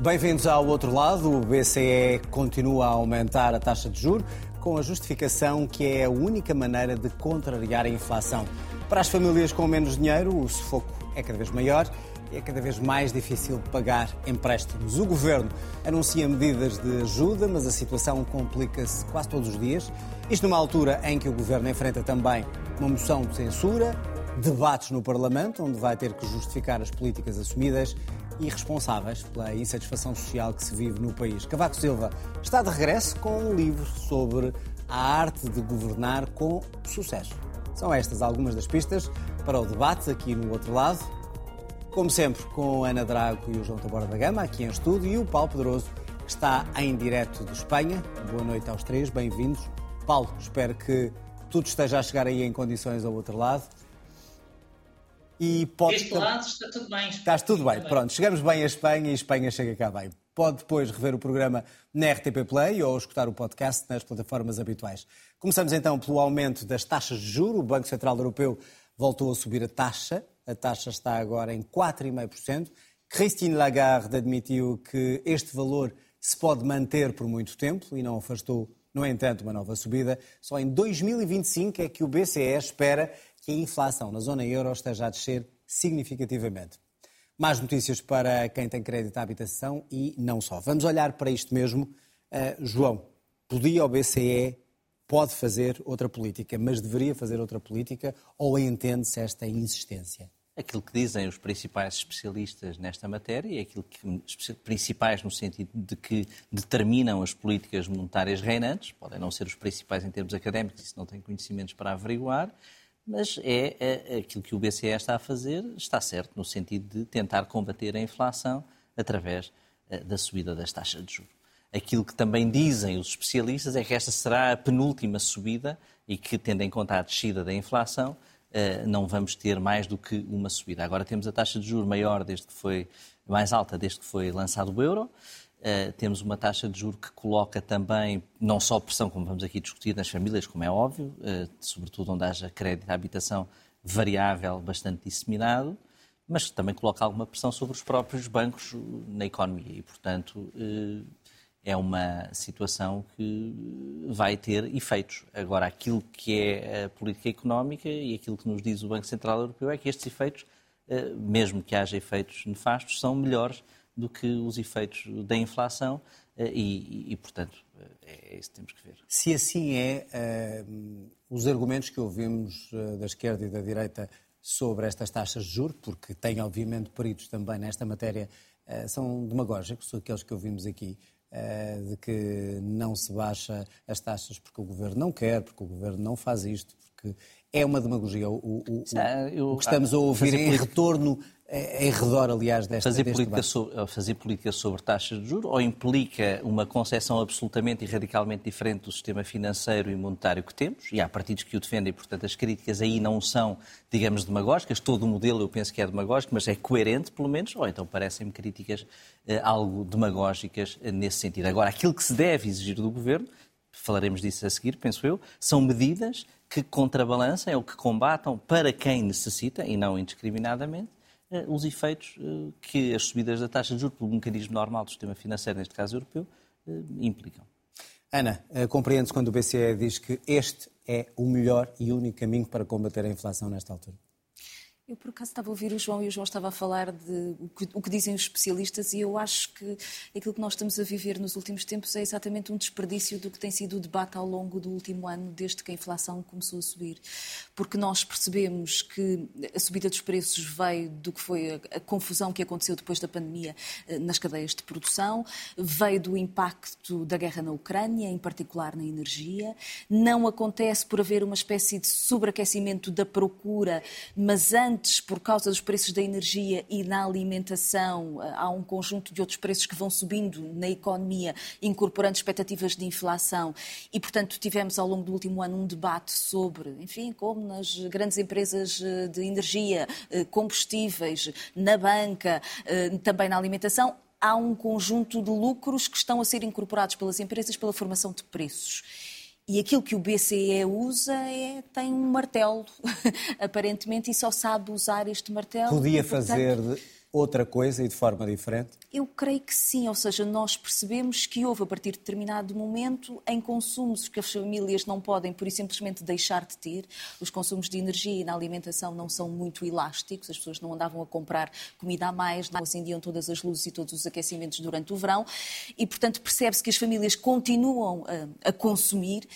Bem-vindos ao outro lado. O BCE continua a aumentar a taxa de juro com a justificação que é a única maneira de contrariar a inflação. Para as famílias com menos dinheiro, o sufoco é cada vez maior e é cada vez mais difícil pagar empréstimos. O governo anuncia medidas de ajuda, mas a situação complica-se quase todos os dias. Isto numa altura em que o governo enfrenta também uma moção de censura, debates no Parlamento, onde vai ter que justificar as políticas assumidas e responsáveis pela insatisfação social que se vive no país. Cavaco Silva está de regresso com um livro sobre a arte de governar com sucesso. São estas algumas das pistas para o debate aqui no outro lado. Como sempre, com Ana Drago e o João Taborda da Gama, aqui em estúdio, e o Paulo Pedroso, que está em direto de Espanha. Boa noite aos três, bem-vindos. Paulo, espero que tudo esteja a chegar aí em condições ao outro lado. E pode... Este lado está tudo bem. Estás tudo bem. Pronto, chegamos bem a Espanha e Espanha chega cá bem. Pode depois rever o programa na RTP Play ou escutar o podcast nas plataformas habituais. Começamos então pelo aumento das taxas de juro. O Banco Central Europeu voltou a subir a taxa. A taxa está agora em 4,5%. Christine Lagarde admitiu que este valor se pode manter por muito tempo e não afastou, no entanto, uma nova subida. Só em 2025 é que o BCE espera que a inflação na zona euro esteja a descer significativamente. Mais notícias para quem tem crédito à habitação e não só. Vamos olhar para isto mesmo. Uh, João, podia o BCE, pode fazer outra política, mas deveria fazer outra política ou entende-se esta insistência? Aquilo que dizem os principais especialistas nesta matéria e aquilo que principais no sentido de que determinam as políticas monetárias reinantes, podem não ser os principais em termos académicos, isso não tem conhecimentos para averiguar, mas é, é, aquilo que o BCE está a fazer, está certo, no sentido de tentar combater a inflação através é, da subida das taxas de juros. Aquilo que também dizem os especialistas é que esta será a penúltima subida e que, tendo em conta a descida da inflação, é, não vamos ter mais do que uma subida. Agora temos a taxa de juros maior desde que foi mais alta desde que foi lançado o euro. Uh, temos uma taxa de juro que coloca também, não só pressão, como vamos aqui discutir, nas famílias, como é óbvio, uh, sobretudo onde haja crédito à habitação variável bastante disseminado, mas também coloca alguma pressão sobre os próprios bancos na economia e, portanto, uh, é uma situação que vai ter efeitos. Agora, aquilo que é a política económica e aquilo que nos diz o Banco Central Europeu é que estes efeitos, mesmo que haja efeitos nefastos, são melhores do que os efeitos da inflação eh, e, e, portanto, eh, é isso que temos que ver. Se assim é, uh, os argumentos que ouvimos da esquerda e da direita sobre estas taxas de juros, porque tem obviamente peritos também nesta matéria, são demagógicos, aqueles que ouvimos aqui, de que não se baixa as taxas porque o governo não quer, porque o governo não faz isto, porque é uma demagogia. O, o, o, o que estamos a ouvir em retorno em redor, aliás, desta fazer política, sobre, fazer política sobre taxas de juros ou implica uma concepção absolutamente e radicalmente diferente do sistema financeiro e monetário que temos, e há partidos que o defendem, portanto as críticas aí não são, digamos, demagógicas, todo o modelo eu penso que é demagógico, mas é coerente, pelo menos, ou então parecem-me críticas eh, algo demagógicas eh, nesse sentido. Agora, aquilo que se deve exigir do Governo, falaremos disso a seguir, penso eu, são medidas que contrabalancem ou que combatam para quem necessita, e não indiscriminadamente, os efeitos eh, que as subidas da taxa de juros pelo mecanismo normal do sistema financeiro, neste caso europeu, eh, implicam. Ana, compreende-se quando o BCE diz que este é o melhor e único caminho para combater a inflação nesta altura? Eu, por acaso, estava a ouvir o João e o João estava a falar de o que, dizem os especialistas e eu acho que aquilo que nós estamos a viver nos últimos tempos é exatamente um desperdício do que tem sido o debate ao longo do último ano, desde que a inflação começou a subir. Porque nós percebemos que a subida dos preços veio do que foi a, a confusão que aconteceu depois da pandemia eh, nas cadeias de produção, veio do impacto da guerra na Ucrânia, em particular na energia. Não acontece por haver uma espécie de sobreaquecimento da procura, mas antes antes, por causa dos preços da energia e na alimentação, eh, há um conjunto de outros preços que vão subindo na economia, incorporando expectativas de inflação. E, portanto, tivemos ao longo do último ano um debate sobre, enfim, como nas grandes empresas eh, de energia, eh, combustíveis, na banca, também na alimentação, há um conjunto de lucros que estão a ser incorporados pelas empresas pela formação de preços. E aquilo que o BCE usa é tem um martelo, aparentemente, e só sabe usar este martelo. Podia fazer outra coisa e de forma diferente? Eu creio que sim, ou seja, nós percebemos que houve a partir de determinado momento em consumos que as famílias não podem, por e simplesmente, deixar de ter. Os consumos de energia e na alimentação não são muito elásticos, as pessoas não andavam a comprar comida a mais, não acendiam todas as luzes e todos os aquecimentos durante o verão e, portanto, percebe-se que as famílias continuam a, a consumir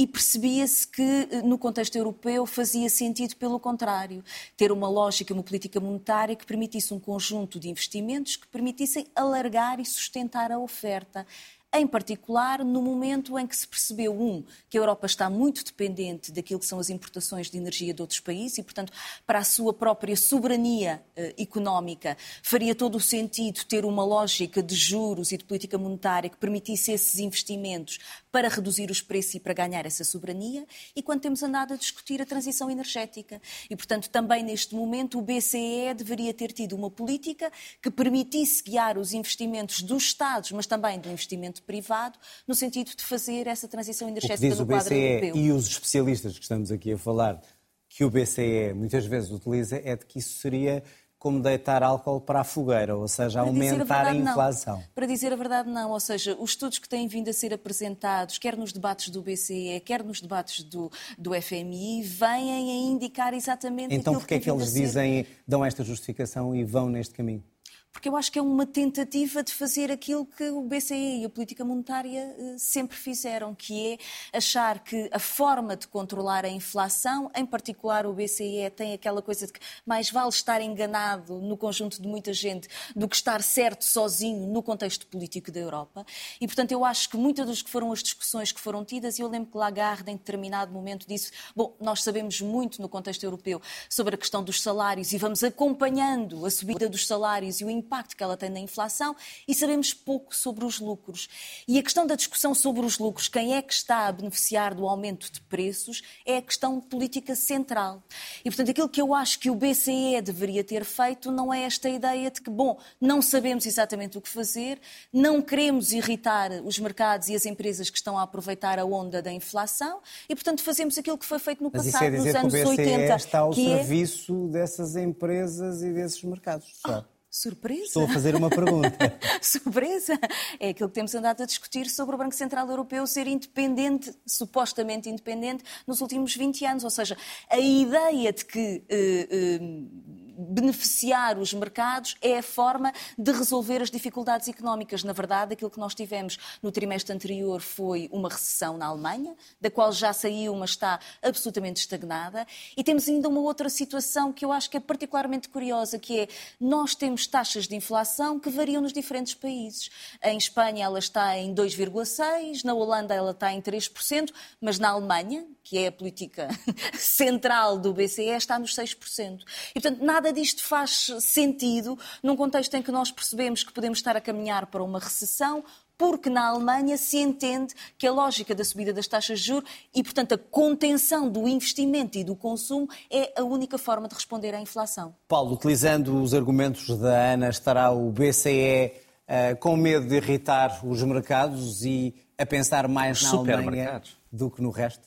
e percebia-se que, eh, no contexto europeu, fazia sentido, pelo contrário, ter uma lógica, uma política monetária que permitisse um conjunto de investimentos que permitissem alargar e sustentar a oferta em particular no momento em que se percebeu, um, que a Europa está muito dependente daquilo que são as importações de energia de outros países e, portanto, para a sua própria soberania eh, económica, faria todo o sentido ter uma lógica de juros e de política monetária que permitisse esses investimentos para reduzir os preços e para ganhar essa soberania, e quando temos andado a discutir a transição energética. E, portanto, também neste momento o BCE deveria ter tido uma política que permitisse guiar os investimentos dos Estados, mas também do investimento privado, no sentido de fazer essa transição energética no quadro europeu. E os especialistas que estamos aqui a falar, que o BCE muitas vezes utiliza, é de que isso seria como deitar álcool para a fogueira, ou seja, para aumentar a, verdade, a, inflação. Não. Para dizer a verdade, não. Ou seja, os estudos que têm vindo a ser apresentados, quer nos debates do BCE, quer nos debates do, do FMI, vêm a indicar exatamente então, aquilo que Então, porquê é que eles dizem, dão esta justificação e vão neste caminho? Porque eu acho que é uma tentativa de fazer aquilo que o BCE e a política monetária eh, sempre fizeram, que é achar que a forma de controlar a inflação, em particular o BCE tem aquela coisa de que mais vale estar enganado no conjunto de muita gente do que estar certo sozinho no contexto político da Europa. E, portanto, eu acho que muitas das que foram as discussões que foram tidas, e eu lembro que Lagarde, em determinado momento, disse: Bom, nós sabemos muito no contexto europeu sobre a questão dos salários e vamos acompanhando a subida dos salários e o impacto que ela tem na inflação e sabemos pouco sobre os lucros. E a questão da discussão sobre os lucros, quem é que está a beneficiar do aumento de preços, é a questão política central. E, portanto, aquilo que eu acho que o BCE deveria ter feito não é esta ideia de que, bom, não sabemos exatamente o que fazer, não queremos irritar os mercados e as empresas que estão a aproveitar a onda da inflação e, portanto, fazemos aquilo que foi feito no Mas passado, é nos anos que o BCE 80. está ao é serviço é... dessas empresas e desses mercados. Só. Oh. Surpresa? Estou a fazer uma pergunta. Surpresa? É aquilo que temos andado a discutir sobre o Banco Central Europeu ser independente, supostamente independente, nos últimos 20 anos. Ou seja, a ideia de que. Uh, uh, beneficiar os mercados é a forma de resolver as dificuldades económicas. Na verdade, aquilo que nós tivemos no trimestre anterior foi uma recessão na Alemanha, da qual já saiu, mas está absolutamente estagnada. E temos ainda uma outra situação que eu acho que é particularmente curiosa, que é nós temos taxas de inflação que variam nos diferentes países. Em Espanha ela está em 2,6%, na Holanda ela está em 3%, mas na Alemanha, que é a política central do BCE, está nos 6%. E, portanto, nada disto faz sentido num contexto em que nós percebemos que podemos estar a caminhar para uma recessão, porque na Alemanha se entende que a lógica da subida das taxas de juros e, portanto, a contenção do investimento e do consumo é a única forma de responder à inflação. Paulo, utilizando os argumentos da Ana, estará o BCE uh, eh, com medo de irritar os mercados e a pensar mais na Alemanha do que no resto?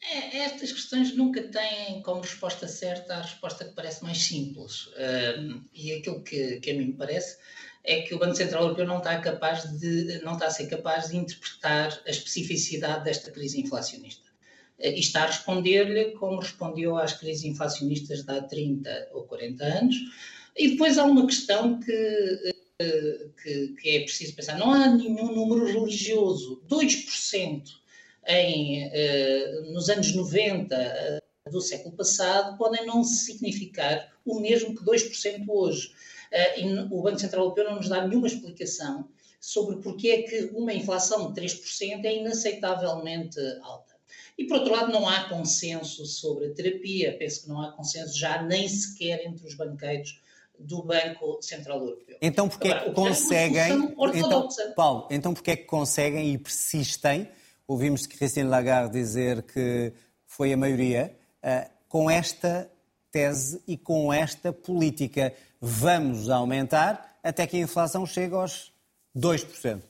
É, estas questões nunca têm como resposta certa a resposta que parece mais simples. e aquilo que, que a mim me parece é que o Banco Central Europeu não está capaz de não está a ser capaz de interpretar a especificidade desta crise inflacionista. Uh, e está a responder-lhe como respondeu às crises inflacionistas de há 30 ou 40 anos. E depois há uma questão que, uh, que, que é preciso pensar. Não há nenhum número religioso. 2% em, eh, nos anos 90 eh, do século passado podem não significar o mesmo que 2% hoje. Eh, e o Banco Central Europeu não nos dá nenhuma explicação sobre porque é que uma inflação de 3% é inacceitavelmente alta. E, por outro lado, não há consenso sobre a terapia, penso que não há consenso já nem sequer entre os banqueiros do Banco Central Europeu. Então, porque é que conseguem... Então, Paulo, então porque é que conseguem e persistem Ouvimos Christine Lagarde dizer que foi a maioria. Uh, com esta tese e com esta política, vamos aumentar até que a inflação chegue aos 2%.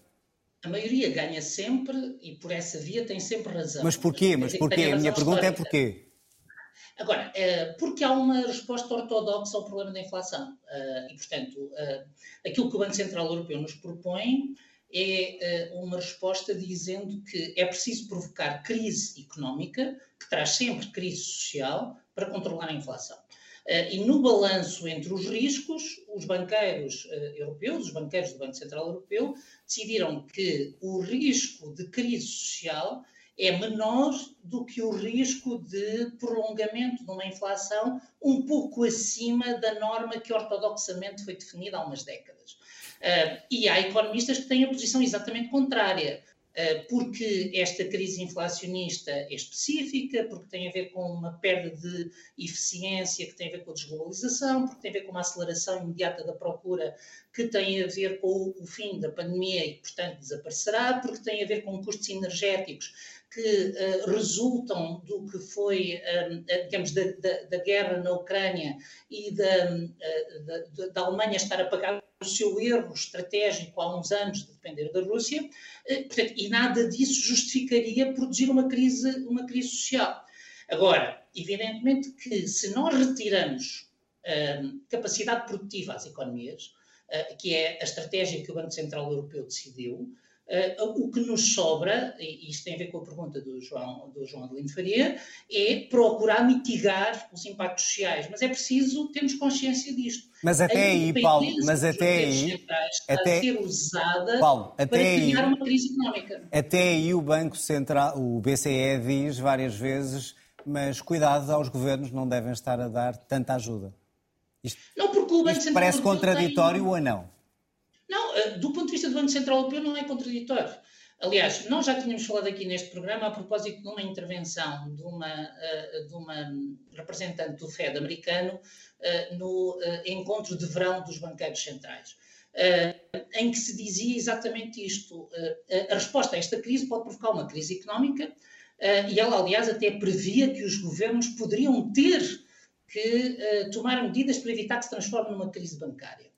A maioria ganha sempre e por essa via tem sempre razão. Mas porquê? Mas porquê? A minha pergunta é porquê? Agora, uh, porque há uma resposta ortodoxa ao problema da inflação. Uh, e, portanto, aquilo que o Banco Central Europeu nos propõe é uma resposta dizendo que é preciso provocar crise económica, que traz sempre crise social, para controlar a inflação. Eh, e no balanço entre os riscos, os banqueiros eh, europeus, os banqueiros do Banco Central Europeu, decidiram que o risco de crise social é menor do que o risco de prolongamento de uma inflação um pouco acima da norma que ortodoxamente foi definida há umas décadas. Uh, e há economistas que têm a posição exatamente contrária. Eh, porque esta crise inflacionista é específica, porque tem a ver com uma perda de eficiência que tem a ver com a desglobalização, porque tem a ver com uma aceleração imediata da procura que tem a ver com o fim da pandemia e, portanto, desaparecerá, porque tem a ver com custos energéticos que uh, resultam do que foi, digamos, da, da, da, guerra na Ucrânia e da, uh, da, da Alemanha estar a pagar o seu erro estratégico há uns anos de depender da Rússia, uh, portanto, e nada disso justificaria produzir uma crise, uma crise social. Agora, evidentemente que se nós retiramos capacidade produtiva às economias, que é a estratégia que o Banco Central Europeu decidiu, Uh, o que nos sobra, e isto tem a ver com a pergunta do João, do João Adelino Faria, é procurar mitigar os impactos sociais. Mas é preciso termos consciência disto. Mas até aí, Paulo, mas até aí, até, a ser usada Paulo, até para aí, criar uma crise económica. Até aí o Banco Central, o BCE diz várias vezes, mas cuidado aos governos, não devem estar a dar tanta ajuda. Isto, não, porque o Banco Central parece contraditório tem... ou não? Eh, do ponto de vista do Banco Central Europeu não é contraditório. Aliás, nós já tínhamos falado aqui neste programa a propósito de uma intervenção de uma, eh, de uma representante do FED americano eh, no encontro de verão dos banqueiros centrais, em que se dizia exatamente isto. A resposta a esta crise pode provocar uma crise económica e ela, aliás, até previa que os governos poderiam ter que tomar medidas para evitar que se transforme numa crise bancária.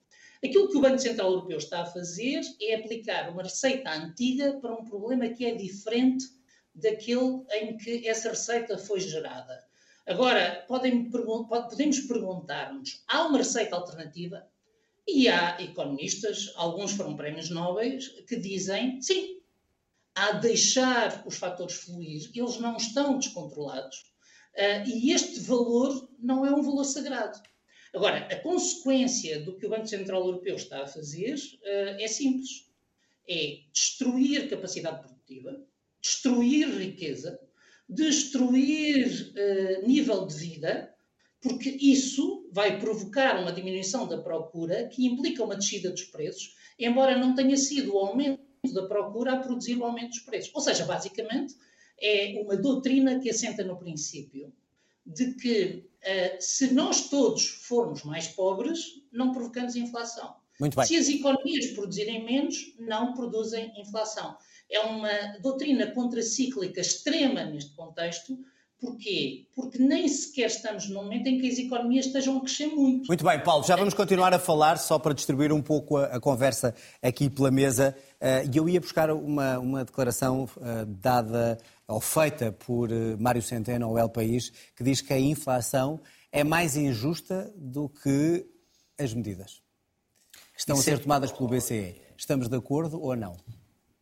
Aquilo que o Banco Central Europeu está a fazer é aplicar uma receita antiga para um problema que é diferente daquele em que essa receita foi gerada. Agora, podem, podemos perguntar-nos: há uma receita alternativa? E há economistas, alguns foram prémios nobres, que dizem sim, a deixar os fatores fluir, eles não estão descontrolados. Uh, e este valor não é um valor sagrado. Agora, a consequência do que o Banco Central Europeu está a fazer uh, é simples: é destruir capacidade produtiva, destruir riqueza, destruir uh, nível de vida, porque isso vai provocar uma diminuição da procura que implica uma descida dos preços, embora não tenha sido o aumento da procura a produzir o aumento dos preços. Ou seja, basicamente, é uma doutrina que assenta no princípio de que se nós todos formos mais pobres, não provocamos inflação. Se as economias produzirem menos, não produzem inflação. É uma doutrina contracíclica extrema neste contexto. Porquê? Porque nem sequer estamos num momento em que as economias estejam a crescer muito. Muito bem, Paulo, já vamos continuar a falar, só para distribuir um pouco a, a conversa aqui pela mesa. Uh, e eu ia buscar uma, uma declaração uh, dada ou feita por eh, Mário Centeno ao El País, que diz que a inflação é mais injusta do que as medidas que estão isso a ser é... tomadas pelo BCE. Estamos de acordo ou não?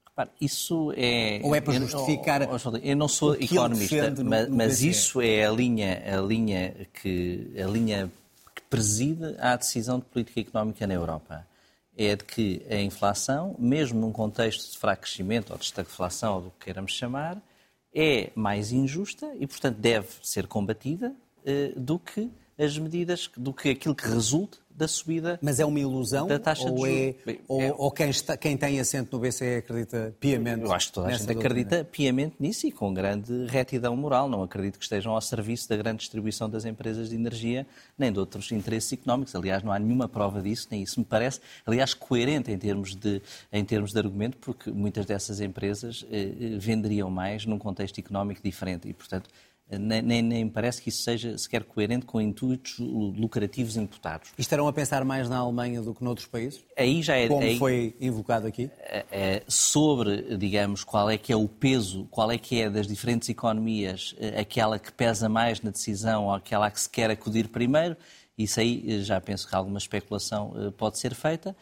Repare, isso é. Ou é para justificar. Eu, eu não sou economista, no, mas, no mas isso é a linha, a linha que a linha que preside a decisão de política económica na Europa é de que a inflação, mesmo num contexto de fraco crescimento ou de estagflação, ou do que queiramos chamar, é mais injusta e, portanto, deve ser combatida eh, do que as medidas, do que aquilo que resulte da subida Mas é uma ilusão da taxa ou de juros. É, ou, é... ou quem, está, quem, tem assento no BCE acredita piamente Eu acho que toda a gente acredita piamente nisso e com grande retidão moral. Não acredito que estejam ao serviço da grande distribuição das empresas de energia nem de outros interesses económicos. Aliás, não há nenhuma prova disso, nem isso me parece, aliás, coerente em termos de, em termos de argumento, porque muitas dessas empresas eh, eh venderiam mais num contexto económico diferente e, portanto, nem, nem, nem, parece que isso seja sequer coerente com intuitos lucrativos imputados. E estarão a pensar mais na Alemanha do que noutros países? Aí já é, Como aí, foi invocado aqui? É, é, sobre, digamos, qual é que é o peso, qual é que é das diferentes economias eh, aquela que pesa mais na decisão ou aquela que se quer acudir primeiro, isso aí eh, já penso que alguma especulação eh, pode ser feita.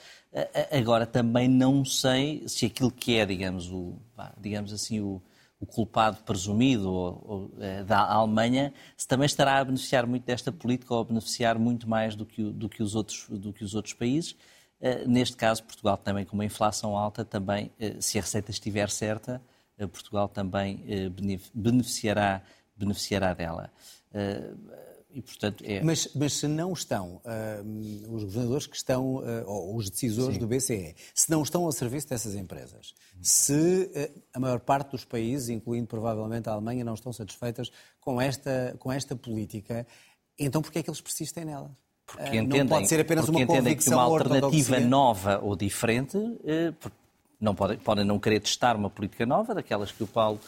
Agora também não sei se aquilo que é, digamos, o, digamos assim, o, o culpado presumido eh, da Alemanha, se também estará a beneficiar muito desta política ou a beneficiar muito mais do que, do que, os, outros, do que os outros países. Uh, neste caso, Portugal também com uma inflação alta, também, uh, se a receita estiver certa, Portugal também beneficiará, beneficiará dela. E, portanto, é... mas, mas se não estão uh, os governadores que estão, uh, ou os decisores Sim. do BCE, se não estão ao serviço dessas empresas, se uh, a maior parte dos países, incluindo provavelmente a Alemanha, não estão satisfeitas com esta, com esta política, então porquê é que eles persistem nela? Porque entendem, não pode ser apenas uma convicção que uma alternativa nova ou diferente não podem, podem não querer testar uma política nova, daquelas que o Paulo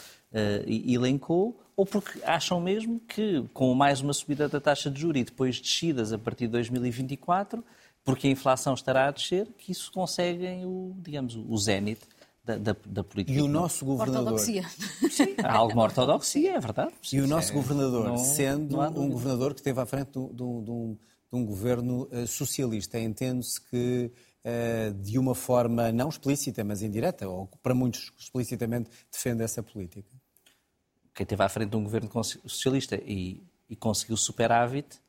elencou, ou porque acham mesmo que, com mais uma subida da taxa de juros e depois descidas a partir de 2024, porque a inflação estará a descer, que isso conseguem o, digamos, o zénite da, da, da, política. E o nosso governador... Ortodoxia. Sim, há alguma ortodoxia, é verdade. E o nosso é, governador, não, sendo não um governador que esteve à frente de, de, de, um, de um, governo uh, socialista, entende-se que uh, de uma forma não explícita, mas indireta, ou para muitos explicitamente, defende essa política quem esteve à frente de um governo socialista e, e conseguiu superávit,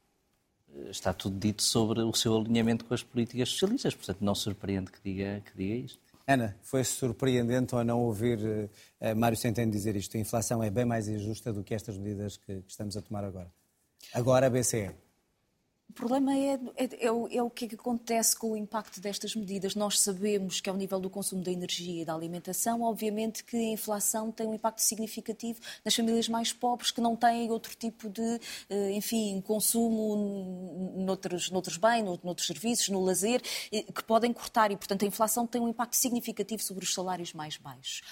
eh, está tudo dito sobre o seu alinhamento com as políticas socialistas. Portanto, não surpreende que diga, que diga isto. Ana, foi surpreendente ou não ouvir uh, Mário Centeno dizer isto? A inflação é bem mais injusta do que estas medidas que, que estamos a tomar agora. Agora a BCE. O problema é, é, é, o, é, o, que, é que acontece com o impacto destas medidas. Nós sabemos que, ao nível do consumo da energia e da alimentação, obviamente que a inflação tem um impacto significativo nas famílias mais pobres que não têm outro tipo de, eh, enfim, consumo noutros, noutros bens, noutros serviços, no lazer, que podem cortar e, portanto, a inflação tem um impacto significativo sobre os salários mais baixos.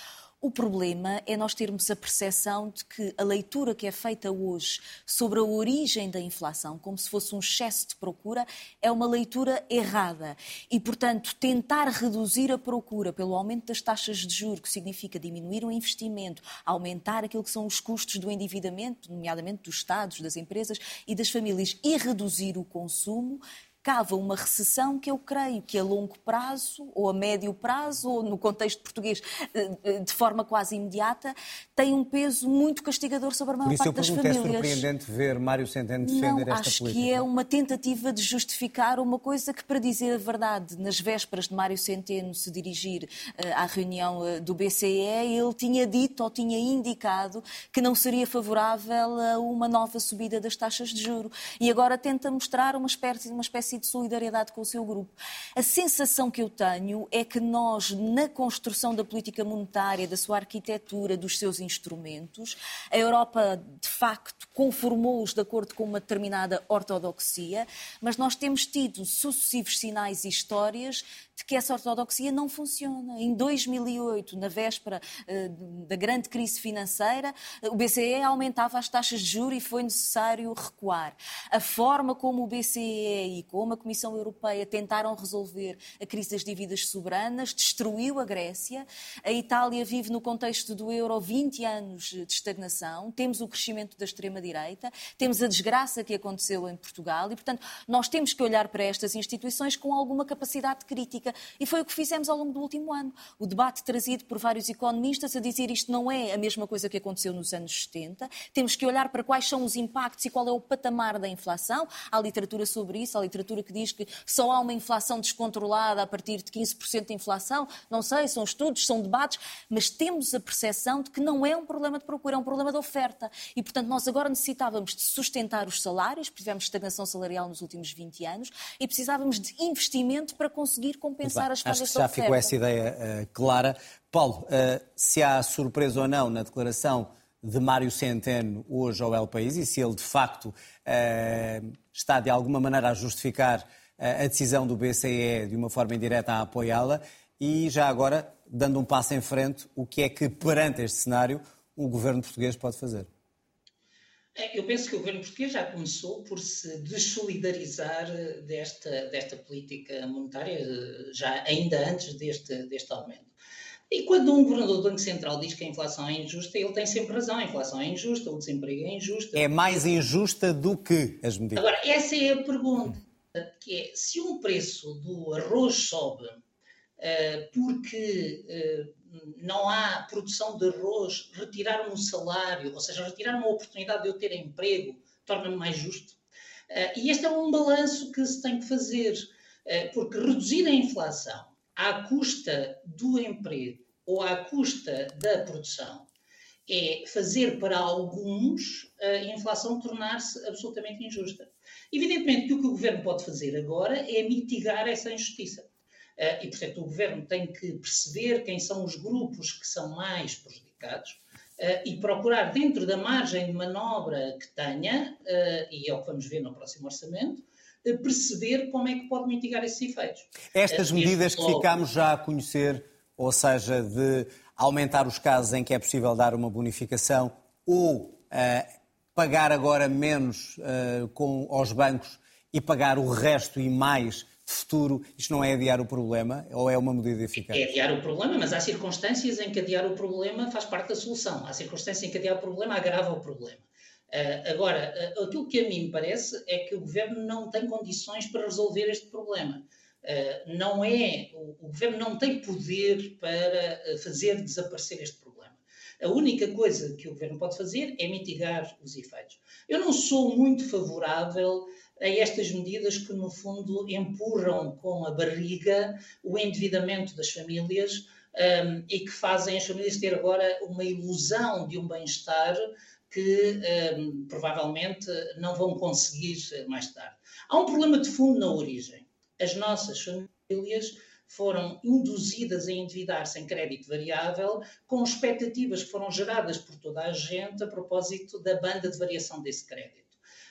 O problema é nós termos a percepção de que a leitura que é feita hoje sobre a origem da inflação, como se fosse um excesso de procura, é uma leitura errada. E, portanto, tentar reduzir a procura pelo aumento das taxas de juros, que significa diminuir o investimento, aumentar aquilo que são os custos do endividamento, nomeadamente dos Estados, das empresas e das famílias, e reduzir o consumo, cava uma recessão que eu creio que a longo prazo, ou a médio prazo, ou no contexto português eh, eh, de forma quase imediata, tem um peso muito castigador sobre a maior parte das famílias. Por isso eu pergunto, é surpreendente ver Mário Centeno defender Não, esta acho política? que é uma tentativa de justificar uma coisa que, para dizer a verdade, nas vésperas de Mário Centeno se dirigir uh, à reunião do BCE, ele tinha dito ou tinha indicado que não seria favorável a uma nova subida das taxas de juro. E agora tenta mostrar uma espécie, uma espécie de solidariedade com o seu grupo. A sensação que eu tenho é que nós, na construção da política monetária, da sua arquitetura, dos seus instrumentos, a Europa, de facto, conformou-os de acordo com uma determinada ortodoxia, mas nós temos tido sucessivos sinais e histórias de que essa ortodoxia não funciona. Em 2008, na véspera uh, da grande crise financeira, o BCE aumentava as taxas de juros e foi necessário recuar. A forma como o BCE e como a Comissão Europeia tentaram resolver a crise das dívidas soberanas destruiu a Grécia. A Itália vive no contexto do euro 20 anos de estagnação. Temos o crescimento da extrema-direita, temos a desgraça que aconteceu em Portugal e, portanto, nós temos que olhar para estas instituições com alguma capacidade crítica política. E foi o que fizemos ao longo do último ano. O debate trazido por vários economistas a dizer isto não é a mesma coisa que aconteceu nos anos 70. Temos que olhar para quais são os impactos e qual é o patamar da inflação. Há literatura sobre isso, há literatura que diz que só há uma inflação descontrolada a partir de 15% de inflação. Não sei, são estudos, são debates, mas temos a percepção de que não é um problema de procura, é um problema de oferta. E, portanto, nós agora necessitávamos de sustentar os salários, tivemos estagnação salarial nos últimos 20 anos, e precisávamos de investimento para conseguir compensar as falhas Acho que já ficou essa ideia uh, clara. Paulo, uh, se há surpresa ou não na declaração de Mário Centeno hoje ao El País e se ele de facto uh, está de alguma maneira a justificar a decisão do BCE de uma forma indireta a apoiá-la e já agora, dando um passo em frente, o que é que perante este cenário o governo português pode fazer? É, eu penso que o governo português já começou por se desolidarizar desta, desta política monetária, já ainda antes deste, deste aumento. E quando um governador do Banco Central diz que a inflação é injusta, ele tem sempre razão. A inflação é injusta, o desemprego é injusto. É mais injusta do que as medidas. Agora, essa é a pergunta, que é, se um preço do arroz sobe uh, porque não há produção de arroz, retirar um salário, ou seja, retirar uma oportunidade de eu ter emprego, torna-me mais justo. Uh, e este é um balanço que se tem que fazer, uh, porque reduzir a inflação à custa do emprego ou à custa da produção é fazer para alguns a inflação tornar-se absolutamente injusta. Evidentemente que o que o governo pode fazer agora é mitigar essa injustiça. Eh, e, portanto, o governo tem que perceber quem são os grupos que são mais prejudicados eh, e procurar, dentro da margem de manobra que tenha, eh, e é o que vamos ver no próximo orçamento, perceber como é que pode mitigar esses efeitos. Estas medidas que ficámos já a conhecer, ou seja, de aumentar os casos em que é possível dar uma bonificação ou uh, pagar agora menos uh, com, aos bancos e pagar o resto e mais futuro, isto não é adiar o problema ou é uma medida eficaz? É adiar o problema, mas há circunstâncias em que adiar o problema faz parte da solução. Há circunstâncias em que adiar o problema agrava o problema. Uh, agora, uh, aquilo que a mim me parece é que o governo não tem condições para resolver este problema. Uh, não é, o, o, governo não tem poder para fazer desaparecer este problema. A única coisa que o governo pode fazer é mitigar os efeitos. Eu não sou muito favorável a estas medidas que, no fundo, empurram com a barriga o endividamento das famílias um, e que fazem as famílias ter agora uma ilusão de um bem-estar que um, provavelmente não vão conseguir mais tarde. Há um problema de fundo na origem. As nossas famílias foram induzidas a endividar-se em crédito variável com expectativas que foram geradas por toda a gente a propósito da banda de variação desse crédito.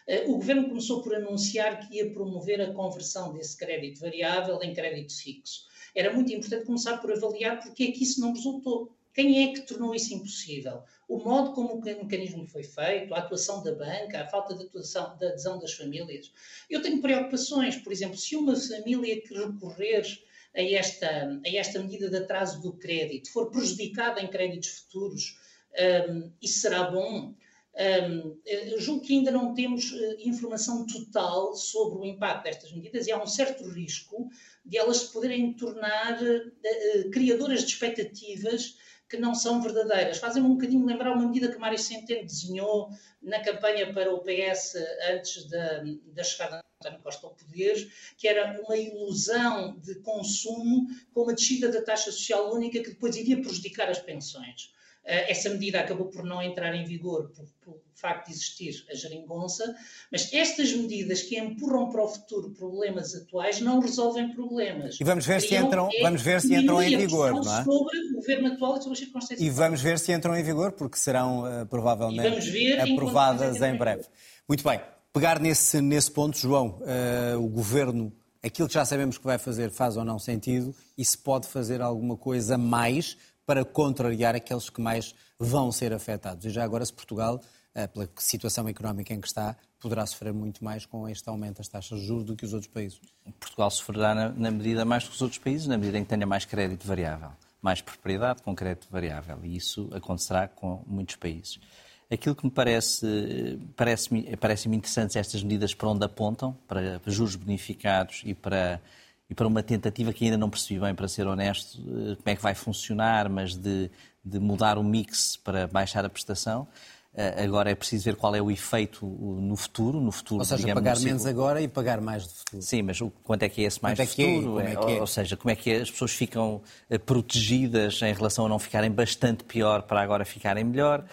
Eh, o governo começou por anunciar que ia promover a conversão desse crédito variável em crédito fixo. Era muito importante começar por avaliar porque é que isso não resultou. Quem é que tornou isso impossível? O modo como o mecanismo foi feito, a atuação da banca, a falta de atuação, da adesão das famílias. Eu tenho preocupações, por exemplo, se uma família que recorrer a esta, a esta medida de atraso do crédito for prejudicada em créditos futuros, um, isso será bom? Eu julgo que ainda não temos uh, informação total sobre o impacto destas medidas e há um certo risco de elas se poderem tornar uh, uh, criadoras de expectativas que não são verdadeiras. Fazem-me um bocadinho lembrar uma medida que Mário Centeno desenhou na campanha para o PS antes da, da chegada de António Costa ao poder, que era uma ilusão de consumo com uma descida da taxa social única que depois iria prejudicar as pensões. Eh, essa medida acabou por não entrar em vigor por, por facto de existir a geringonça, mas estas medidas que empurram para o futuro problemas atuais não resolvem problemas. E vamos ver se entram, é vamos ver se entram em vigor, não é? Sobre o governo atual e sobre as circunstâncias. E vamos ver se entram em vigor, porque serão uh, provavelmente aprovadas em breve. Muito bem. Pegar nesse, nesse ponto, João, uh, o governo, aquilo que já sabemos que vai fazer, faz ou não sentido, e se pode fazer alguma coisa mais para contrariar aqueles que mais vão ser afetados. E já agora, se Portugal, eh, pela situação económica em que está, poderá sofrer muito mais com este aumento das taxas de juros do que os outros países. Portugal sofrerá na, na medida mais do que os outros países, na medida em que tenha mais crédito variável, mais propriedade com crédito variável. E isso acontecerá com muitos países. Aquilo que me parece, parece-me parece interessante estas medidas para onde apontam, para juros bonificados e para e para uma tentativa que ainda não percebi bem, para ser honesto, eh, como é que vai funcionar, mas de, de mudar o mix para baixar a prestação. Eh, agora é preciso ver qual é o efeito no futuro. No futuro ou seja, digamos, pagar menos agora e pagar mais de futuro. Sim, mas quanto é que é esse mais quanto de é futuro? É? É, é? Ou seja, como é que as pessoas ficam eh, protegidas em relação a não ficarem bastante pior para agora ficarem melhor?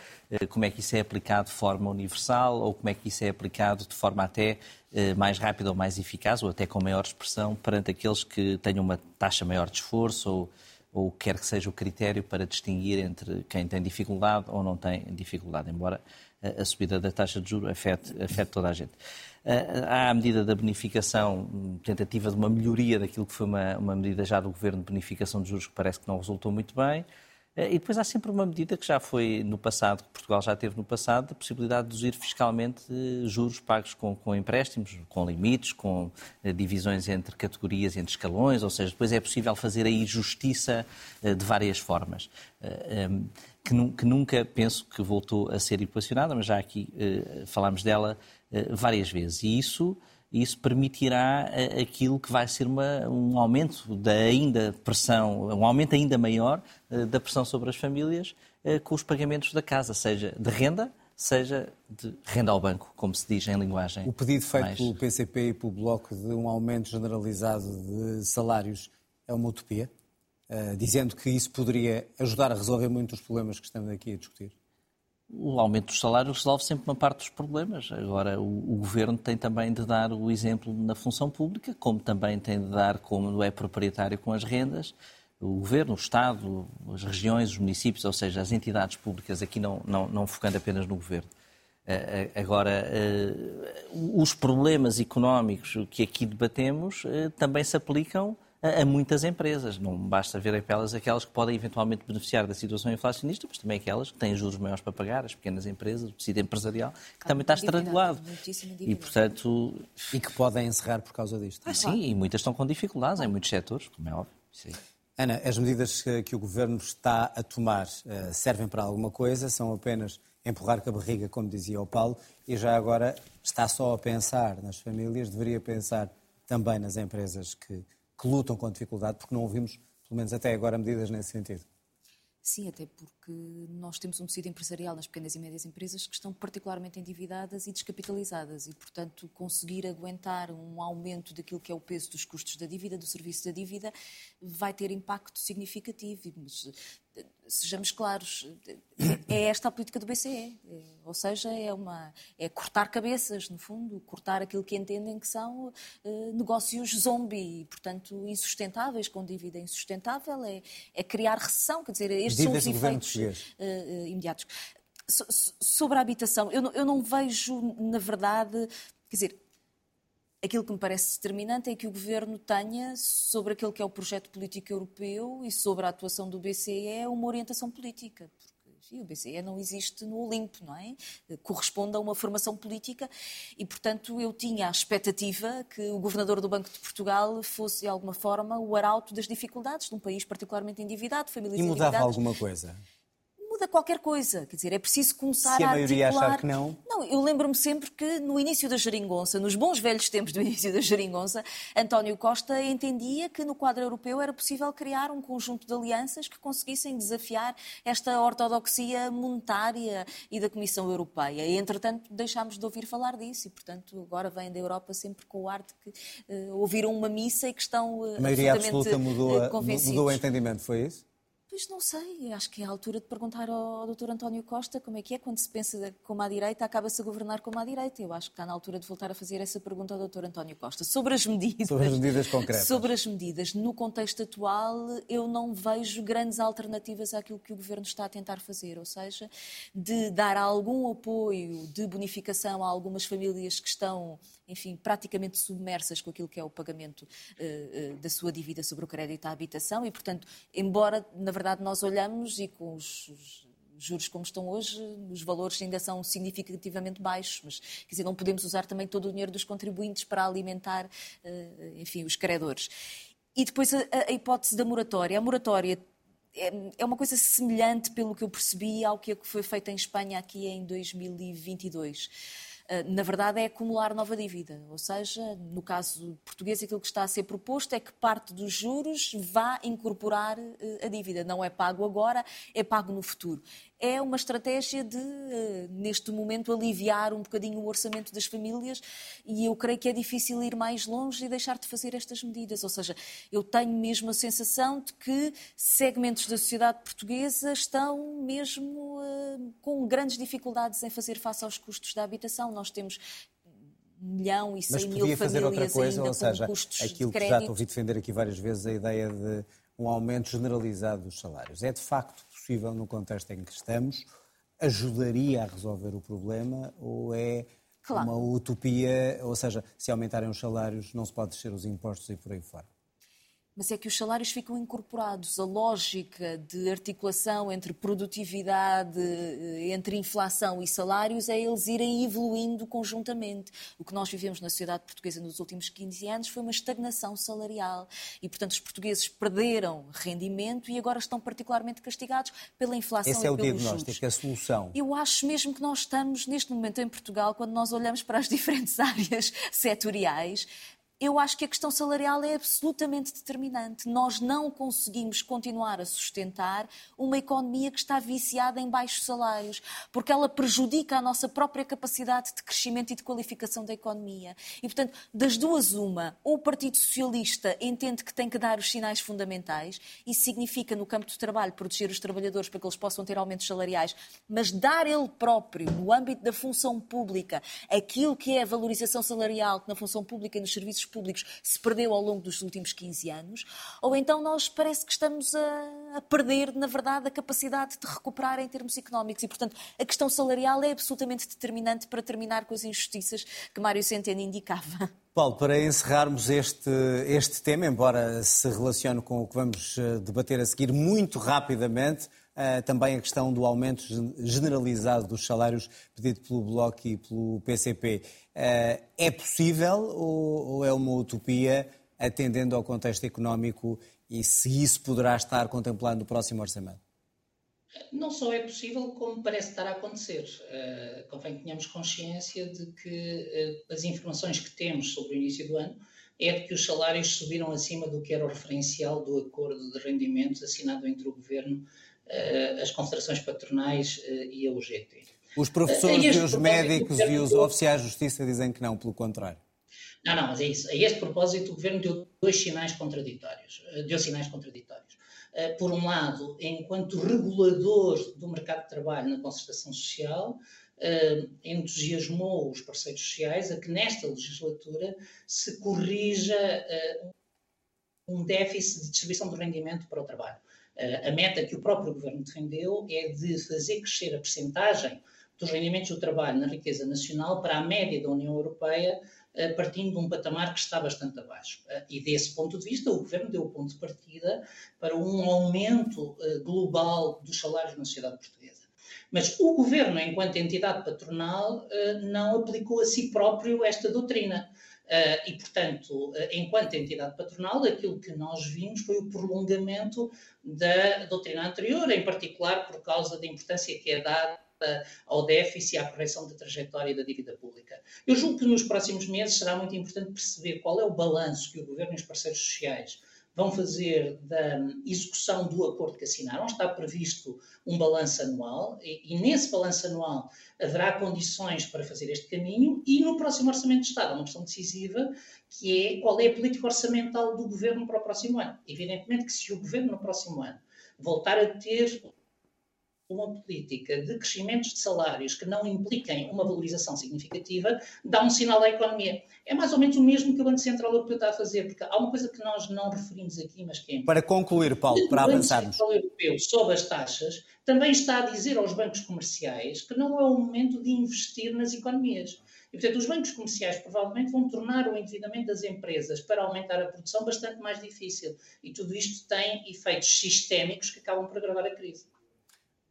Como é que isso é aplicado de forma universal ou como é que isso é aplicado de forma até eh, mais rápida ou mais eficaz, ou até com maior expressão, perante aqueles que tenham uma taxa maior de esforço ou, ou quer que seja o critério para distinguir entre quem tem dificuldade ou não tem dificuldade, embora a subida da taxa de juros afete, afete toda a gente. Eh, há a medida da bonificação, tentativa de uma melhoria daquilo que foi uma, uma medida já do Governo de bonificação de juros que parece que não resultou muito bem. Eh, e depois há sempre uma medida que já foi no passado, que Portugal já teve no passado, a possibilidade de reduzir fiscalmente eh, juros pagos com, com empréstimos, com limites, com eh, divisões entre categorias, entre escalões, ou seja, depois é possível fazer aí justiça de várias formas. Que, nunca penso que voltou a ser equacionada, mas já aqui falámos dela várias vezes. E isso isso permitirá aquilo que vai ser uma, um aumento da ainda pressão, um aumento ainda maior da pressão sobre as famílias eh, com os pagamentos da casa, seja de renda, seja de renda ao banco, como se diz em linguagem. O pedido feito mais... pelo PCP e pelo Bloco de um aumento generalizado de salários é uma utopia, dizendo que isso poderia ajudar a resolver muitos problemas que estamos aqui a discutir o aumento dos salários resolve sempre uma parte dos problemas. Agora, o, o, governo tem também de dar o exemplo na função pública, como também tem de dar, como é proprietário com as rendas, o governo, o Estado, as regiões, os municípios, ou seja, as entidades públicas, aqui não, não, não focando apenas no governo. Eh, eh, agora, eh, os problemas económicos que aqui debatemos também se aplicam a, a, muitas empresas. Não basta ver aquelas, aquelas que podem eventualmente beneficiar da situação inflacionista, mas também aquelas que têm juros maiores para pagar, as pequenas empresas, o tecido empresarial, que ah, também está estrangulado. E, portanto... E que podem encerrar por causa disto. Ah, sim, e muitas estão com dificuldades em muitos setores, como é óbvio. Sim. Ana, as medidas que o Governo está a tomar eh, servem para alguma coisa? São apenas empurrar com a barriga, como dizia o Paulo, e já agora está só a pensar nas famílias, deveria pensar também nas empresas que que lutam com dificuldade, porque não ouvimos, pelo menos até agora, medidas nesse sentido. Sim, até porque nós temos um tecido empresarial nas pequenas e médias empresas que estão particularmente endividadas e descapitalizadas e, portanto, conseguir aguentar um aumento daquilo que é o peso dos custos da dívida, do serviço da dívida, vai ter impacto significativo. Mas, sejamos claros, é esta a política do BCE. Ou seja, é, uma, é cortar cabeças, no fundo, cortar aquilo que entendem que são uh, negócios zombie, portanto, insustentáveis, com dívida insustentável, é, é criar recessão. Quer dizer, estes são os efeitos uh, imediatos. So, sobre a habitação, eu não, eu não vejo, na verdade, quer dizer, Aquilo que me parece determinante é que o Governo tenha, sobre aquele que é o projeto político europeu e sobre a atuação do BCE, uma orientação política. Porque o BCE não existe no Olimpo, não é? Corresponde a uma formação política e, portanto, eu tinha a expectativa que o Governador do Banco de Portugal fosse, de alguma forma, o arauto das dificuldades de um país particularmente endividado, famílias E mudava alguma coisa? Muda qualquer coisa. Quer dizer, é preciso começar Se a, a maioria articular... achar que não... Não, eu lembro-me sempre que no início da geringonça, nos bons velhos tempos do início da geringonça, António Costa entendia que no quadro europeu era possível criar um conjunto de alianças que conseguissem desafiar esta ortodoxia monetária e da Comissão Europeia. E, entretanto, deixámos de ouvir falar disso e, portanto, agora vêm da Europa sempre com o ar de que uh, ouviram uma missa e que estão uh, a maioria absoluta mudou, uh, mudou o entendimento, foi isso? Pois não sei, acho que é a altura de perguntar ao Dr. António Costa como é que é quando se pensa como à direita, acaba-se a governar como à direita. Eu acho que está na altura de voltar a fazer essa pergunta ao Dr. António Costa. Sobre as medidas. Sobre as medidas concretas. Sobre as medidas. No contexto atual, eu não vejo grandes alternativas àquilo que o governo está a tentar fazer, ou seja, de dar algum apoio de bonificação a algumas famílias que estão enfim, praticamente submersas com aquilo que é o pagamento uh, uh, da sua dívida sobre o crédito à habitação e, portanto, embora, na verdade, nós olhamos e com os, os juros como estão hoje, os valores ainda são significativamente baixos, mas quer dizer, não podemos usar também todo o dinheiro dos contribuintes para alimentar, uh, enfim, os credores. E depois a, a, hipótese da moratória. A moratória é, é uma coisa semelhante, pelo que eu percebi, ao que foi feito em Espanha aqui em 2022. Ah, na verdade, é acumular nova dívida. Ou seja, no caso português, aquilo que está a ser proposto é que parte dos juros vá incorporar ah, a dívida. Não é pago agora, é pago no futuro é uma estratégia de, eh, neste momento, aliviar um bocadinho o orçamento das famílias e eu creio que é difícil ir mais longe e deixar de fazer estas medidas. Ou seja, eu tenho mesmo a sensação de que segmentos da sociedade portuguesa estão mesmo uh, com grandes dificuldades em fazer face aos custos da habitação. Nós temos um milhão e cem mil famílias fazer outra coisa, ainda ou seja, custos aquilo de que já te ouvi defender aqui várias vezes, a ideia de um aumento generalizado dos salários. É de facto possível no contexto em que estamos? Ajudaria a resolver o problema ou é claro. uma utopia? Ou seja, se aumentarem os salários, não se pode descer os impostos e por aí fora? Mas é que os salários ficam incorporados. A lógica de articulação entre produtividade, eh, entre inflação e salários é eles irem evoluindo conjuntamente. O que nós vivemos na sociedade portuguesa nos últimos 15 anos foi uma estagnação salarial e, portanto, os portugueses perderam rendimento e agora estão particularmente castigados pela inflação Esse é o diagnóstico, juros. a solução. Eu acho mesmo que nós estamos, neste momento em Portugal, quando nós olhamos para as diferentes áreas setoriais, eu acho que a questão salarial é absolutamente determinante. Nós não conseguimos continuar a sustentar uma economia que está viciada em baixos salários, porque ela prejudica a nossa própria capacidade de crescimento e de qualificação da economia. E, portanto, das duas, uma, ou o Partido Socialista entende que tem que dar os sinais fundamentais, isso significa, no campo do trabalho, proteger os trabalhadores para que eles possam ter aumentos salariais, mas dar ele próprio, no âmbito da função pública, aquilo que é a valorização salarial que na função pública e nos serviços públicos se perdeu ao longo dos últimos 15 anos, ou então nós parece que estamos a, a, perder, na verdade, a capacidade de recuperar em termos económicos. E, portanto, a questão salarial é absolutamente determinante para terminar com as injustiças que Mário Centeno indicava. Paulo, para encerrarmos este, este tema, embora se relacione com o que vamos eh, debater a seguir muito rapidamente, também a questão do aumento generalizado dos salários pedido pelo Bloco e pelo PCP. Uh, é possível ou, é uma utopia atendendo ao contexto económico e se isso poderá estar contemplado no próximo orçamento? Não só é possível, como parece estar a acontecer. Uh, convém que tenhamos consciência de que uh, as informações que temos sobre o início do ano é de que os salários subiram acima do que era o referencial do acordo de rendimentos assinado entre o Governo, as confederações patronais e a UGT. Os professores e os médicos e os oficiais de justiça dizem que não, pelo contrário. Não, não, mas é isso. A este propósito, o Governo deu dois sinais contraditórios. Deu sinais contraditórios. Eh, por um lado, enquanto regulador do mercado de trabalho na concertação social, eh, entusiasmou os parceiros sociais a que nesta legislatura se corrija eh, um déficit de distribuição do rendimento para o trabalho. A meta que o próprio governo defendeu é de fazer crescer a percentagem dos rendimentos do trabalho na riqueza nacional para a média da União Europeia eh, partindo de um patamar que está bastante abaixo. Eh, e desse ponto de vista, o Governo deu o ponto de partida para um aumento eh, global dos salários na sociedade portuguesa. Mas o Governo, enquanto entidade patronal, não aplicou a si próprio esta doutrina. E, portanto, enquanto entidade patronal, aquilo que nós vimos foi o prolongamento da doutrina anterior, em particular por causa da importância que é dada ao déficit e à correção da trajetória da dívida pública. Eu julgo que nos próximos meses será muito importante perceber qual é o balanço que o Governo e os parceiros sociais vão fazer da execução do acordo que assinaram. Está previsto um balanço anual e, e, nesse balanço anual haverá condições para fazer este caminho e no próximo Orçamento de Estado, uma questão decisiva, que é qual é a política orçamental do Governo para o próximo ano. Evidentemente que se o Governo no próximo ano voltar a ter uma política de crescimentos de salários que não impliquem uma valorização significativa, dá um sinal à economia. É mais ou menos o mesmo que o Banco Central Europeu está a fazer, porque há uma coisa que nós não referimos aqui, mas que é Para concluir, Paulo, para avançarmos. O Banco Central Europeu, sob as taxas, também está a dizer aos bancos comerciais que não é o momento de investir nas economias. E, portanto, os bancos comerciais provavelmente vão tornar o endividamento das empresas para aumentar a produção bastante mais difícil. E tudo isto tem efeitos sistémicos que acabam por agravar a crise.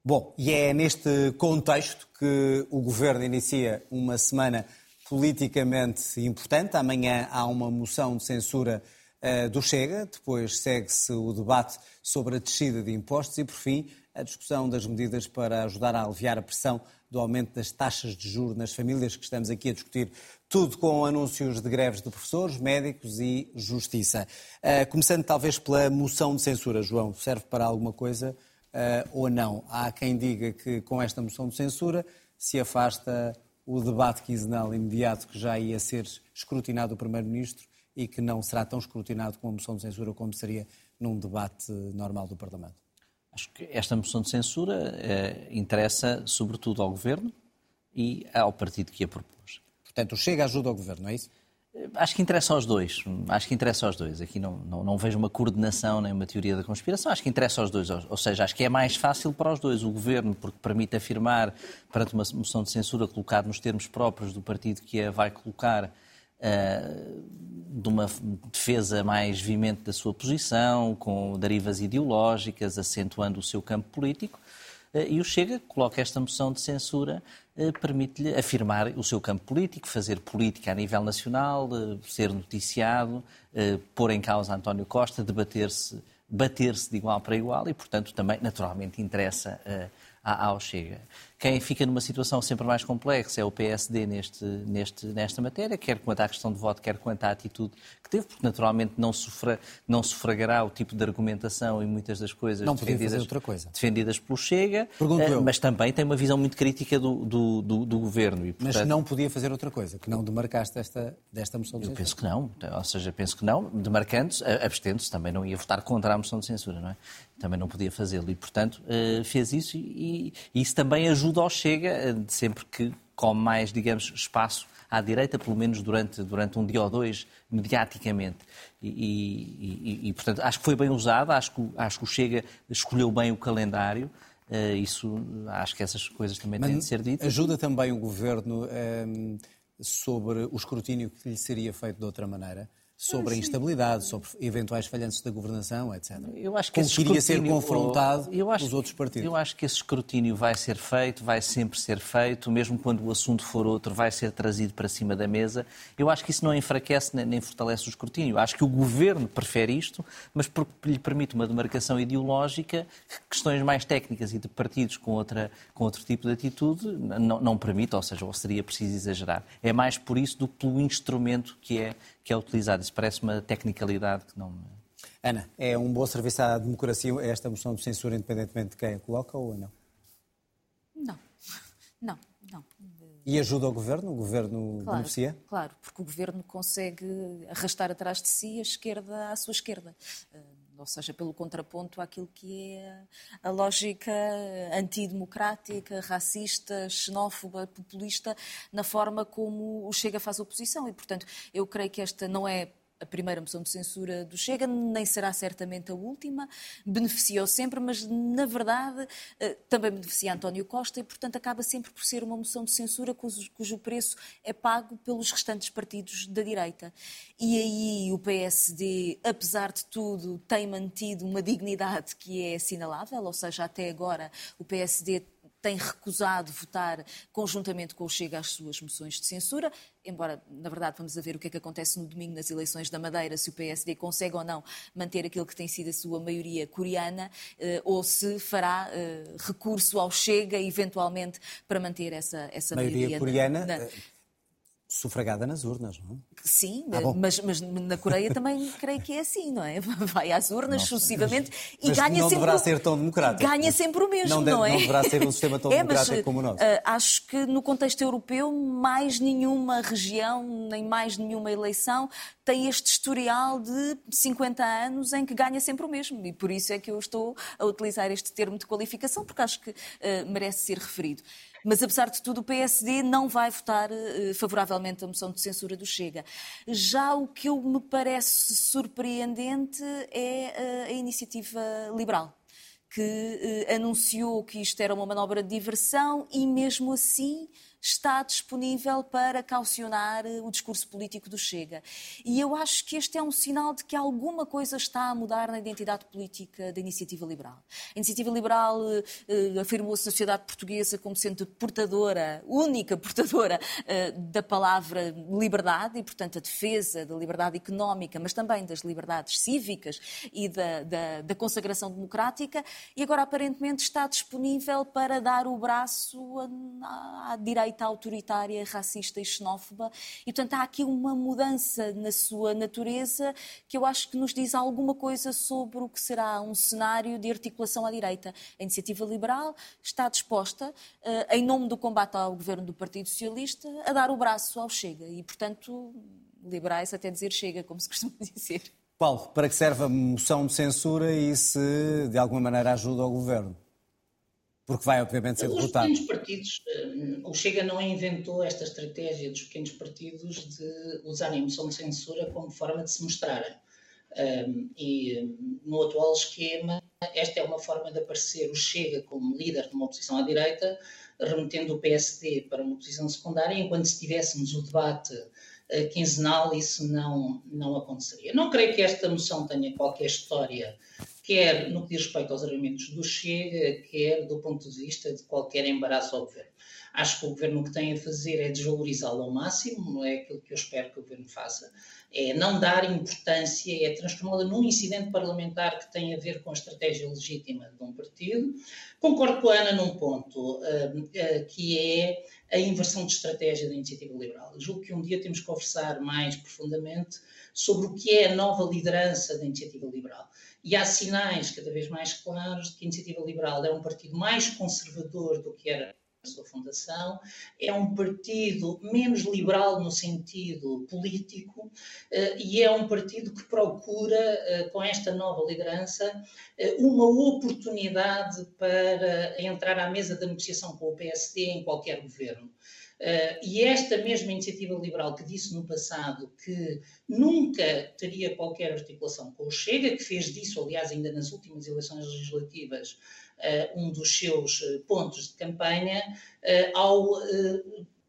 Bom, e é neste contexto que o Governo inicia uma semana politicamente importante. Amanhã há uma moção de censura uh, do Chega, depois segue-se o debate sobre a descida de impostos e, por fim, a discussão das medidas para ajudar a aliviar a pressão do aumento das taxas de juros nas famílias, que estamos aqui a discutir, tudo com anúncios de greves de professores, médicos e justiça. Uh, começando talvez pela moção de censura, João, serve para alguma coisa? Uh, ou não. Há quem diga que com esta moção de censura se afasta o debate quinzenal imediato que já ia ser escrutinado o Primeiro-Ministro e que não será tão escrutinado com a moção de censura como seria num debate normal do Parlamento. Acho que esta moção de censura eh, interessa sobretudo ao Governo e ao partido que a propôs. Portanto, chega ajuda ao Governo, não é isso? Acho que interessa aos dois. Acho que interessa aos dois. Aqui não, não, não, vejo uma coordenação nem uma teoria da conspiração. Acho que interessa aos dois. Ou seja, acho que é mais fácil para os dois. O governo, porque permite afirmar, perante uma moção de censura, colocar nos termos próprios do partido que a vai colocar, de uma defesa mais vimente da sua posição, com derivas ideológicas, acentuando o seu campo político. E o Chega coloca esta moção de censura, permite-lhe afirmar o seu campo político, fazer política a nível nacional, ser noticiado, pôr em causa António Costa, debater-se, bater-se de igual para igual e, portanto, também naturalmente interessa ao Chega. Quem fica numa situação sempre mais complexa é o PSD neste, neste, nesta matéria, quer quanto à questão de voto, quer quanto à atitude que teve, porque naturalmente não, sofra, não sofragará o tipo de argumentação e muitas das coisas não defendidas, outra coisa. defendidas pelo Chega, uh, mas também tem uma visão muito crítica do, do, do, do governo. E, portanto, mas não podia fazer outra coisa, que não demarcaste esta, desta moção de censura? Eu penso que não, ou seja, penso que não, demarcando-se, abstendo-se, também não ia votar contra a moção de censura, não é? Também não podia fazê-lo e, portanto, uh, fez isso e, e isso também ajuda ajuda ao Chega, eh, sempre que com mais, digamos, espaço à direita, pelo menos durante, durante um dia ou dois, mediaticamente. E, e, e, portanto, acho que foi bem usado, acho que, acho que o Chega escolheu bem o calendário. Uh, isso, acho que essas coisas também Mas têm de ser ditas. Ajuda também o Governo um, ehm, sobre o escrutínio que lhe seria feito de outra maneira? Sobre a instabilidade, sobre eventuais falhanças da governação, etc. Eu acho que Como queria ser confrontado pelos outros partidos. Eu acho que esse escrutínio vai ser feito, vai sempre ser feito, mesmo quando o assunto for outro, vai ser trazido para cima da mesa. Eu acho que isso não enfraquece nem fortalece o escrutínio. Eu acho que o governo prefere isto, mas porque lhe permite uma demarcação ideológica, questões mais técnicas e de partidos com, outra, com outro tipo de atitude não, não permite, ou seja, ou seria preciso exagerar. É mais por isso do que pelo instrumento que é que é utilizado. Isso parece uma tecnicalidade que não me... Ana, é um bom serviço à democracia esta moção de censura, independentemente de quem a coloca ou não? Não, não, não. E ajuda o governo? O governo claro, beneficia? Claro, porque o governo consegue arrastar atrás de si a esquerda à sua esquerda ou seja, pelo contraponto àquilo que é a lógica antidemocrática, racista, xenófoba, populista, na forma como o Chega faz oposição. E, portanto, eu creio que esta não é a primeira moção de censura do Chega, nem será certamente a última. Beneficiou sempre, mas na verdade eh, também beneficia António Costa e, portanto, acaba sempre por ser uma moção de censura cujo, cujo preço é pago pelos restantes partidos da direita. E aí o PSD, apesar de tudo, tem mantido uma dignidade que é assinalável, ou seja, até agora o PSD tem recusado votar conjuntamente com o Chega às suas moções de censura, embora, na verdade, vamos a ver o que é que acontece no domingo nas eleições da Madeira, se o PSD consegue ou não manter aquilo que tem sido a sua maioria coreana, eh, ou se fará eh, recurso ao Chega, eventualmente, para manter essa, essa maioria. Maioria coreana, na, na sufragada nas urnas, não é? Sim, ah, mas, mas, na Coreia também creio que é assim, não é? Vai às urnas sucessivamente mas, e mas ganha não sempre. Não deverá ser tão democrático. Ganha sempre o mesmo, não, não é? Não deverá ser um sistema tão é, democrático mas, como o nosso. Uh, acho que no contexto europeu, mais nenhuma região, nem mais nenhuma eleição tem este historial de 50 anos em que ganha sempre o mesmo. E por isso é que eu estou a utilizar este termo de qualificação, porque acho que uh, merece ser referido. Mas, apesar de tudo, o PSD não vai votar uh, favoravelmente a moção de censura do Chega. Já o que eu me parece surpreendente é uh, a iniciativa liberal que uh, anunciou que isto era uma manobra de diversão e, mesmo assim, está disponível para caucionar eh, o discurso político do Chega. E eu acho que este é um sinal de que alguma coisa está a mudar na identidade política da iniciativa liberal. A iniciativa liberal eh, eh afirmou-se na sociedade portuguesa como sendo portadora, única portadora eh, da palavra liberdade e, portanto, a defesa da liberdade económica, mas também das liberdades cívicas e da, da, da consagração democrática, e agora aparentemente está disponível para dar o braço à, à direita direita autoritária, racista e xenófoba. E, portanto, há aqui uma mudança na sua natureza que eu acho que nos diz alguma coisa sobre o que será um cenário de articulação à direita. A iniciativa liberal está disposta, eh, em nome do combate ao governo do Partido Socialista, a dar o braço ao Chega. E, portanto, liberais até dizer Chega, como se costuma dizer. Paulo, para que serve a moção de censura e se de alguma maneira ajuda o governo? Porque vai, obviamente, ser derrotado. Os pequenos partidos, eh, o Chega não inventou esta estratégia dos pequenos partidos de usarem a moção de censura como forma de se mostrarem. E no atual esquema, esta é uma forma de aparecer o Chega como líder de uma oposição à direita, remetendo o PSD para uma posição secundária, enquanto se tivéssemos o debate quinzenal, isso não, não aconteceria. Não creio que esta moção tenha qualquer história, quer no que diz respeito aos argumentos do Chega, quer do ponto de vista de qualquer embaraço ao governo. Acho que o governo o que tem a fazer é desvalorizá-lo ao máximo, é aquilo que eu espero que o governo faça é não dar importância, é transformá-la num incidente parlamentar que tem a ver com a estratégia legítima de um partido. Concordo com a Ana num ponto, uh, uh, que é a inversão de estratégia da iniciativa liberal. Julgo que um dia temos que conversar mais profundamente sobre o que é a nova liderança da iniciativa liberal. E há sinais cada vez mais claros de que a iniciativa liberal é um partido mais conservador do que era sua fundação, é um partido menos liberal no sentido político eh, e é um partido que procura, eh, com esta nova liderança, eh, uma oportunidade para entrar à mesa da negociação com o PSD em qualquer governo. Uh, e esta mesma iniciativa liberal que disse no passado que nunca teria qualquer articulação com o Chega, que fez disso, aliás, ainda nas últimas eleições legislativas, um dos seus eh, pontos de campanha, uh, ao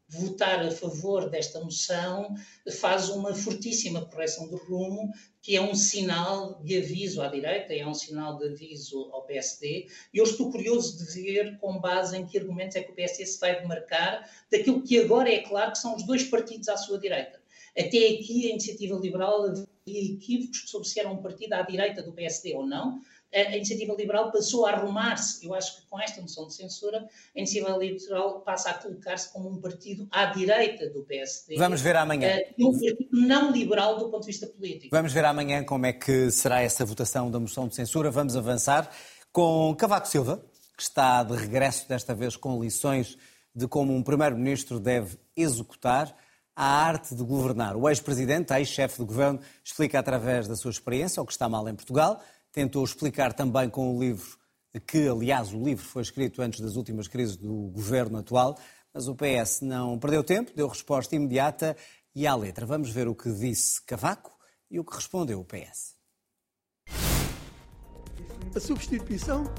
votar a favor desta moção, faz uma fortíssima correção do rumo, que é um sinal de aviso à direita, é um sinal de aviso ao PSD. E eu estou curioso de ver com base em que argumentos é que o PSD se vai demarcar daquilo que agora é claro que são os dois partidos à sua direita. Até aqui, a iniciativa liberal havia equívocos sobre se era um partido à direita do PSD ou não a iniciativa liberal passou a arrumar-se. Eu acho que com esta moção de censura, a iniciativa liberal passa a colocar-se como um partido à direita do PSD. Vamos ver amanhã. Uh, um partido não liberal do ponto de vista político. Vamos ver amanhã como é que será essa votação da moção de censura. Vamos avançar com Cavaco Silva, que está de regresso desta vez com lições de como um primeiro-ministro deve executar a arte de governar. O ex-presidente, ex-chefe de governo, explica através da sua experiência o que está mal em Portugal tentou explicar também com o livro, que aliás o livro foi escrito antes das últimas crises do governo atual, mas o PS não perdeu tempo, deu resposta imediata e à letra. Vamos ver o que disse Cavaco e o que respondeu o PS. A substituição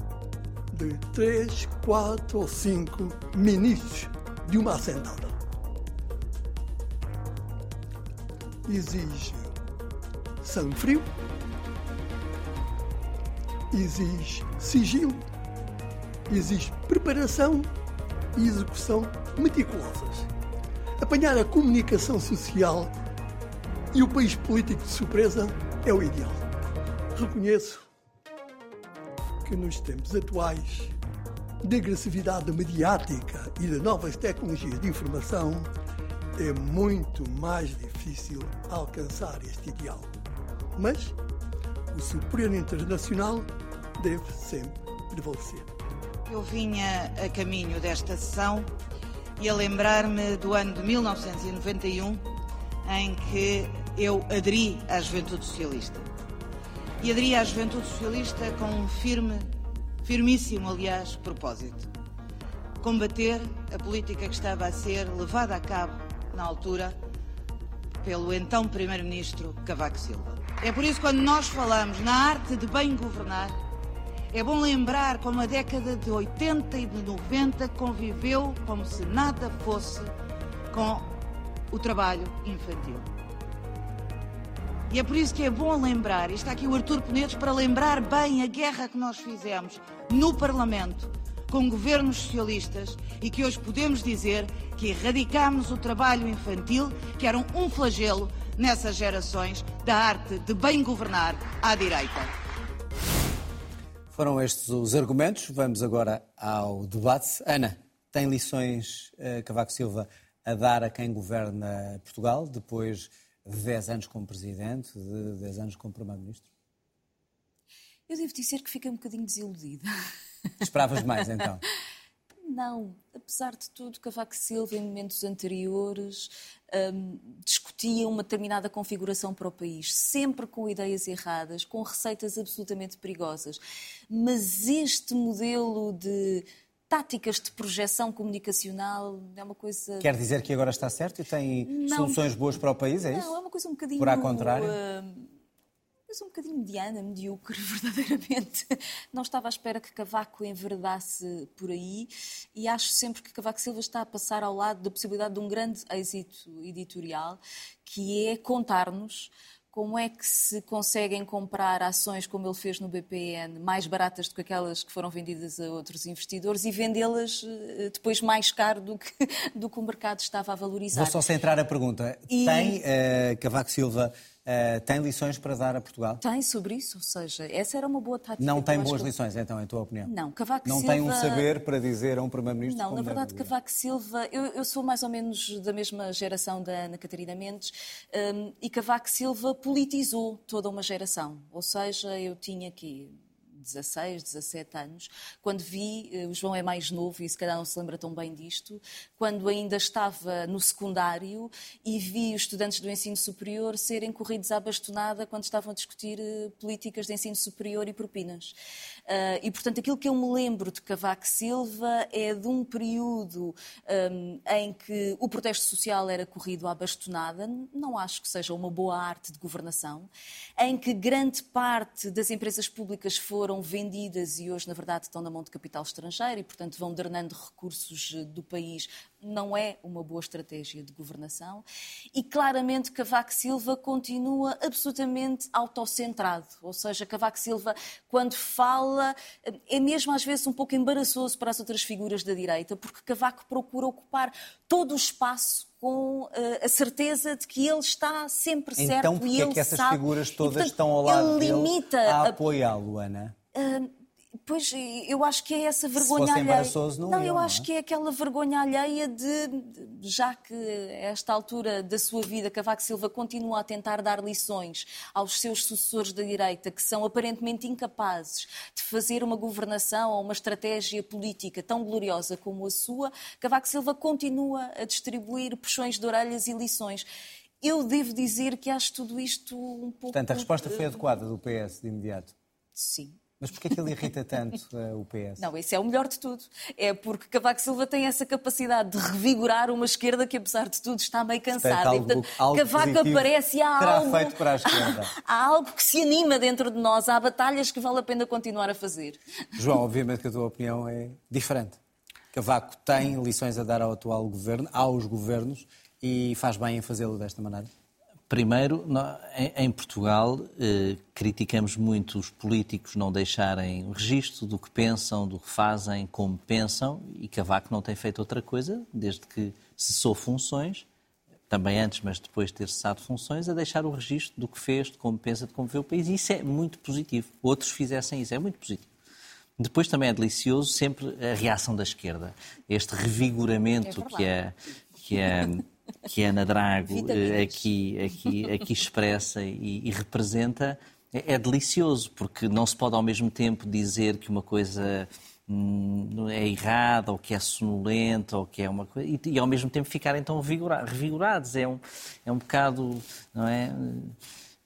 de três, quatro ou cinco ministros de uma assentada exige sangue frio, exige sigilo, exige preparação e execução meticulosas. Apanhar a comunicação social e o país político de surpresa é o ideal. Reconheço que nos tempos atuais da agressividade mediática e de novas tecnologias de informação é muito mais difícil alcançar este ideal. Mas o superior internacional deve sempre prevalecer. Eu vinha a caminho desta sessão e a lembrar-me do ano de 1991 em que eu aderi à Juventude Socialista. E aderi à Juventude Socialista com um firme, firmíssimo, aliás, propósito. Combater a política que estava a ser levada a cabo, na altura, pelo então Primeiro-Ministro Cavaco Silva. É por isso que quando nós falamos na arte de bem governar, é bom lembrar como a década de 80 e de 90 conviveu como se nada fosse com o trabalho infantil. E é por isso que é bom lembrar, e está aqui o Artur Penedos para lembrar bem a guerra que nós fizemos no Parlamento com governos socialistas e que hoje podemos dizer que erradicámos o trabalho infantil, que era um flagelo nessas gerações da arte de bem governar à direita. Foram estes os argumentos. Vamos agora ao debate. Ana, tem lições uh, Cavaco Silva a dar a quem governa Portugal depois de 10 anos como presidente, de 10 anos como primeiro-ministro? Eu devo dizer que fiquei um bocadinho desiludida. Esperavas mais então? Não, apesar de tudo, Cavaco Silva, em momentos anteriores, um, discutia uma determinada configuração para o país, sempre com ideias erradas, com receitas absolutamente perigosas. Mas este modelo de táticas de projeção comunicacional é uma coisa. Quer dizer que agora está certo e tem não, soluções boas para o país, é isso? Não, é uma coisa um bocadinho. Por a contrário? Uh, coisa um bocadinho mediana, medíocre, verdadeiramente. Não estava à espera que Cavaco enverdasse por aí e acho sempre que Cavaco Silva está a passar ao lado da possibilidade de um grande êxito editorial, que é contar-nos como é que se conseguem comprar ações, como ele fez no BPN, mais baratas do que aquelas que foram vendidas a outros investidores e vendê-las eh, depois mais caro do que, do que o mercado estava a valorizar. Vou só centrar a pergunta. E... Tem uh, Cavaco Silva Uh, tem lições para dar a Portugal? Tem sobre isso, ou seja, essa era uma boa tática. Não tem boas que... lições, então, em tua opinião? Não, Cavaco não Silva... Não tem um saber para dizer a um Primeiro-Ministro Não, na verdade, Cavaco Silva... Eu, eu, sou mais ou menos da mesma geração da Ana Catarina Mendes um, e Cavaco Silva politizou toda uma geração. Ou seja, eu tinha aqui 16, 17 anos, quando vi, eh, o João é mais novo e se calhar não se lembra tão bem disto, quando ainda estava no secundário e vi os estudantes do ensino superior serem corridos à bastonada quando estavam a discutir eh, políticas de ensino superior e propinas. Uh, e, portanto, aquilo que eu me lembro de Cavaco Silva é de um período um, em que o protesto social era corrido à bastonada, não acho que seja uma boa arte de governação, em que grande parte das empresas públicas foram vendidas e hoje, na verdade, estão na mão de capital estrangeiro e, portanto, vão drenando recursos eh, do país não é uma boa estratégia de governação. E claramente Cavaco Silva continua absolutamente autocentrado, ou seja, Cavaco Silva quando fala é mesmo às vezes um pouco embaraçoso para as outras figuras da direita, porque Cavaco procura ocupar todo o espaço com uh, a certeza de que ele está sempre então, certo então, e ele é que essas sabe... figuras todas e, portanto, estão ao lado dele limita a, a apoiá-lo, Ana? Uh, Pois, eu acho que é essa vergonha alheia. Não, não, eu, acho não é? que é aquela vergonha alheia de, já que a esta altura da sua vida Cavaco Silva continua a tentar dar lições aos seus sucessores da direita, que são aparentemente incapazes de fazer uma governação ou uma estratégia política tão gloriosa como a sua, Cavaco Silva continua a distribuir puxões de orelhas e lições. Eu devo dizer que acho tudo isto um pouco. Portanto, a resposta foi adequada do PS de imediato? Sim. Mas porquê é que ele irrita tanto uh, o PS? Não, esse é o melhor de tudo. É porque Cavaco Silva tem essa capacidade de revigorar uma esquerda que, apesar de tudo, está meio cansada. Algo, e, portanto, algo Cavaco aparece e há algo... feito para a esquerda. há algo que se anima dentro de nós. Há batalhas que vale a pena continuar a fazer. João, obviamente que a tua opinião é diferente. Cavaco tem lições a dar ao atual governo, aos governos, e faz bem em fazê-lo desta maneira? Primeiro, em Portugal, eh, criticamos muito os políticos não deixarem o registro do que pensam, do que fazem, como pensam, e Cavaco não tem feito outra coisa, desde que cessou funções, também antes, mas depois de ter cessado funções, a deixar o registro do que fez, de como pensa, de como vê o país. E isso é muito positivo. Outros fizessem isso, é muito positivo. Depois também é delicioso sempre a reação da esquerda, este revigoramento é que é, que é que a Ana Drago eh, aqui, aqui, aqui expressa e, e representa, é, é, delicioso, porque não se pode ao mesmo tempo dizer que uma coisa hum, é errada, ou que é sonolenta, ou que é uma coisa. E, e ao mesmo tempo ficarem tão revigorados. É um, é um bocado. Não é?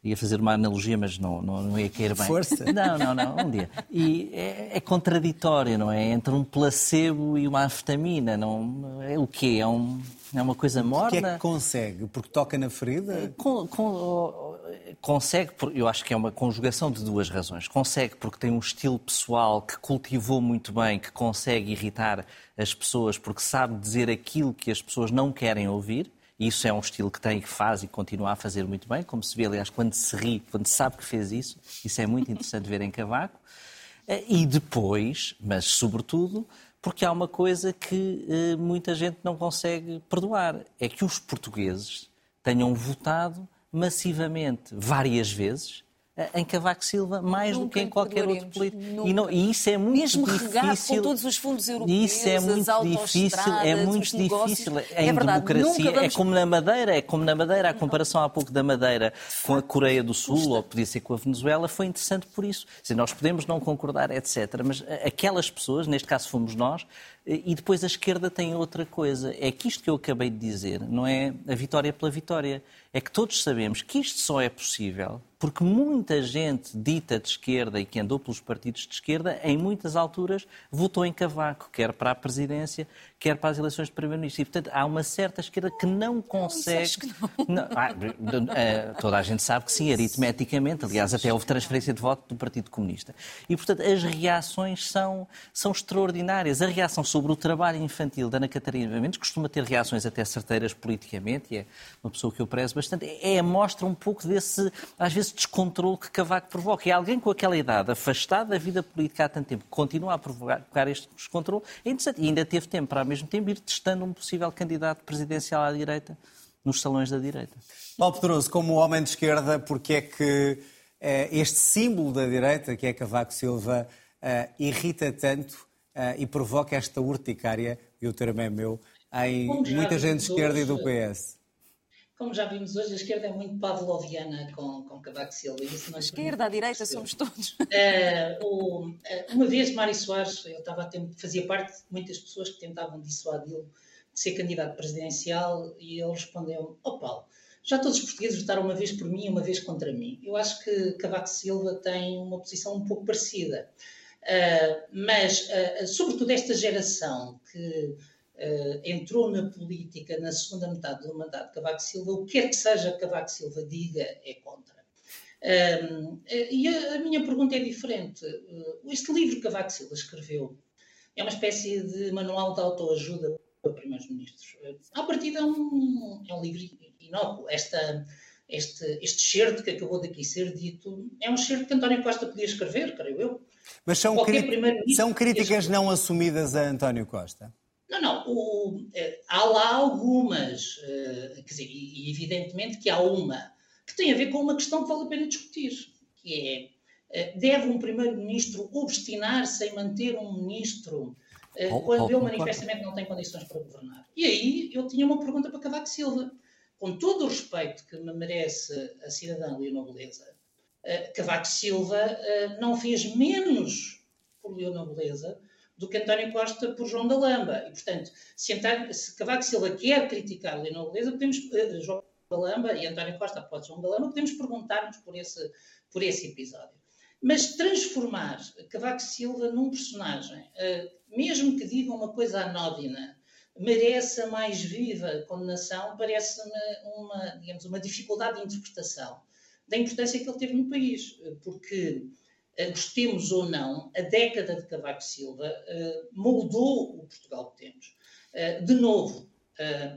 Ia fazer uma analogia, mas não, não, não ia cair bem. Força! Não, não, não, um dia. E é, é contraditório, não é? Entre um placebo e uma anfetamina. Não, é o quê? É, um, é uma coisa morna? O que é que consegue? Porque toca na ferida? Com, com, consegue, eu acho que é uma conjugação de duas razões. Consegue porque tem um estilo pessoal que cultivou muito bem, que consegue irritar as pessoas porque sabe dizer aquilo que as pessoas não querem ouvir isso é um estilo que tem, que faz e continua a fazer muito bem, como se vê, aliás, quando se ri, quando sabe que fez isso. Isso é muito interessante ver em Cavaco. Eh, e depois, mas sobretudo, porque há uma coisa que eh, muita gente não consegue perdoar: é que os portugueses tenham votado massivamente, várias vezes, em Cavaco Silva mais Nunca do que em qualquer outro político. E, não, e, isso é muito Mesmo difícil. com todos os fundos europeus, isso é muito difícil, é muito difícil em é verdade, democracia. Vamos... É como na Madeira, é como na Madeira, a comparação há pouco da Madeira com a Coreia do Sul, ou podia ser com a Venezuela, foi interessante por isso. Dizer, nós podemos não concordar, etc. Mas aquelas pessoas, neste caso fomos nós, E depois a esquerda tem outra coisa. É que isto que eu acabei de dizer não é a vitória pela vitória. É que todos sabemos que isto só é possível porque muita gente dita de esquerda e que andou pelos partidos de esquerda, em muitas alturas votou em Cavaco, quer para a presidência, quer para as eleições de primeiro-ministro. E, portanto, há uma certa esquerda que não consegue. Que não. Não, ah, eh, toda a gente sabe que sim, aritmeticamente. Aliás, até houve transferência de voto do Partido Comunista. E, portanto, as reações são, são extraordinárias. A reação sobre o trabalho infantil da Ana Catarina Mendes costuma ter reações até certeiras politicamente, e é uma pessoa que eu prezo bastante. É, mostra um pouco desse, às vezes, descontrole que Cavaco provoca. E alguém com aquela idade, afastado da vida política há tanto tempo, continua a provocar este descontrole, é interessante. E ainda teve tempo para, mesmo tempo, ir testando um possível candidato presidencial à direita nos salões da direita. Paulo Pedroso, como homem de esquerda, porque é que eh, este símbolo da direita, que é Cavaco Silva, eh, irrita tanto eh, e provoca esta urticária, e o termo é meu, em muita gente de esquerda e do PS? Como já vimos hoje, a esquerda é muito pavloviana com, com Cavaco Silva. Isso a esquerda, a direita, somos todos. Uh, o, uh, uma vez, Mário Soares, eu estava a fazia parte de muitas pessoas que tentavam dissuadi-lo de ser candidato presidencial e ele respondeu: Ó oh, Paulo, já todos os portugueses votaram uma vez por mim e uma vez contra mim. Eu acho que Cavaco Silva tem uma posição um pouco parecida. Uh, mas, sobretudo, esta geração que uh, entrou na política na segunda metade do mandato de Cavaco Silva, o que quer que seja que Cavaco Silva diga é contra. Um, e a, a, minha pergunta é diferente. Este livro que Cavaco Silva escreveu é uma espécie de manual de autoajuda para primeiros-ministros. Uh, à partida é um, é um livro inócuo. Esta, este, este certo que acabou daqui ser dito é um certo que António Costa podia escrever, creio eu. Mas são, são críticas não assumidas a António Costa? Não, não. O, é, há lá algumas, uh, quer dizer, e, evidentemente que há uma que tem a ver com uma questão que vale a pena discutir, que é, uh, deve um primeiro-ministro obstinar-se em manter um ministro quando ele manifestamente não tem condições para governar? E aí eu tinha uma pergunta para Cavaco Silva. Com todo o respeito que me merece a cidadã Leonor Beleza, Cavaco Silva não fez menos por Leonor Beleza do que António Costa por João da Lamba. E, portanto, se, António, se Cavaco Silva quer criticar Leonor Beleza, podemos, uh, João da Lamba e António Costa após João da Lamba, podemos perguntar-nos por esse, por esse episódio. Mas transformar Cavaco Silva num personagem, uh, mesmo que diga uma coisa anódina, merece a mais viva condenação, parece-me uma, digamos, uma dificuldade de interpretação da importância que ele teve no país, porque eh, gostemos ou não, a década de Cavaco Silva uh, moldou o Portugal que temos. Uh, de novo,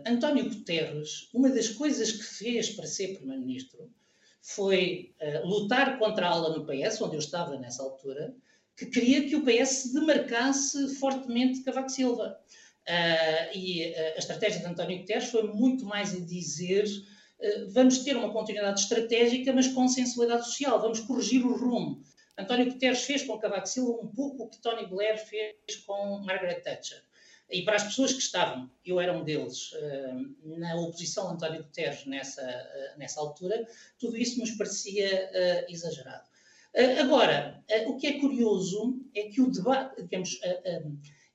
António Guterres, uma das coisas que fez para ser Primeiro-Ministro foi lutar contra a ala no PS, onde eu estava nessa altura, que queria que o PS se demarcasse fortemente de Cavaco Silva. e a estratégia de António Guterres foi muito mais a dizer vamos ter uma continuidade estratégica, mas com sensibilidade social, vamos corrigir o rumo. António Guterres fez com Cavaco Silva um pouco o que Tony Blair fez com Margaret Thatcher. E para as pessoas que estavam, eu era um deles, eh, na oposição a António Guterres nessa, eh, nessa altura, tudo isso nos parecia eh, exagerado. Agora, o que é curioso é que o debate, digamos,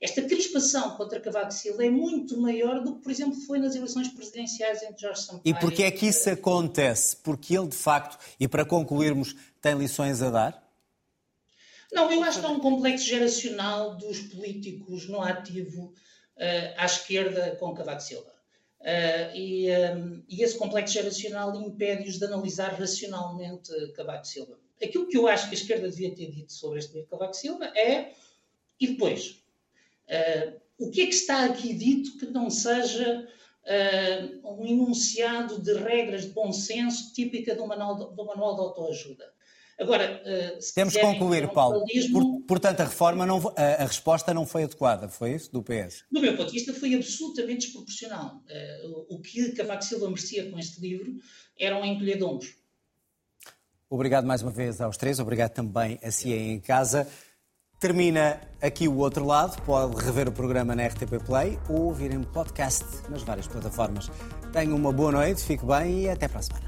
esta crispação contra Cavaco Silva é muito maior do que, por exemplo, foi nas eleições presidenciais entre Jorge Sampaio... E porquê é que isso acontece? Porque ele, de facto, e para concluirmos, tem lições a dar? Não, eu acho que há um complexo geracional dos políticos no ativo uh, à esquerda com Cavaco Silva. Uh, e, um, eh, e, esse complexo geracional impede-os de analisar racionalmente Cavaco Silva. Aquilo que eu acho que a esquerda devia ter dito sobre este Cavaco Silva é, e depois, uh, o que é que está aqui dito que não seja uh, um enunciado de regras de bom senso típica do manual do manual de autoajuda? Agora, uh, Temos que concluir, Paulo. Por, portanto, a reforma, não, a, a, resposta não foi adequada, foi isso, do PS? Do meu ponto de vista, foi absolutamente desproporcional. Uh, o que Cavaco Silva merecia com este livro era um encolher de ombros. Obrigado mais uma vez aos três, obrigado também a si em casa. Termina aqui o outro lado, pode rever o programa na RTP Play ou ouvir em podcast nas várias plataformas. Tenha uma boa noite, fique bem e até para a semana.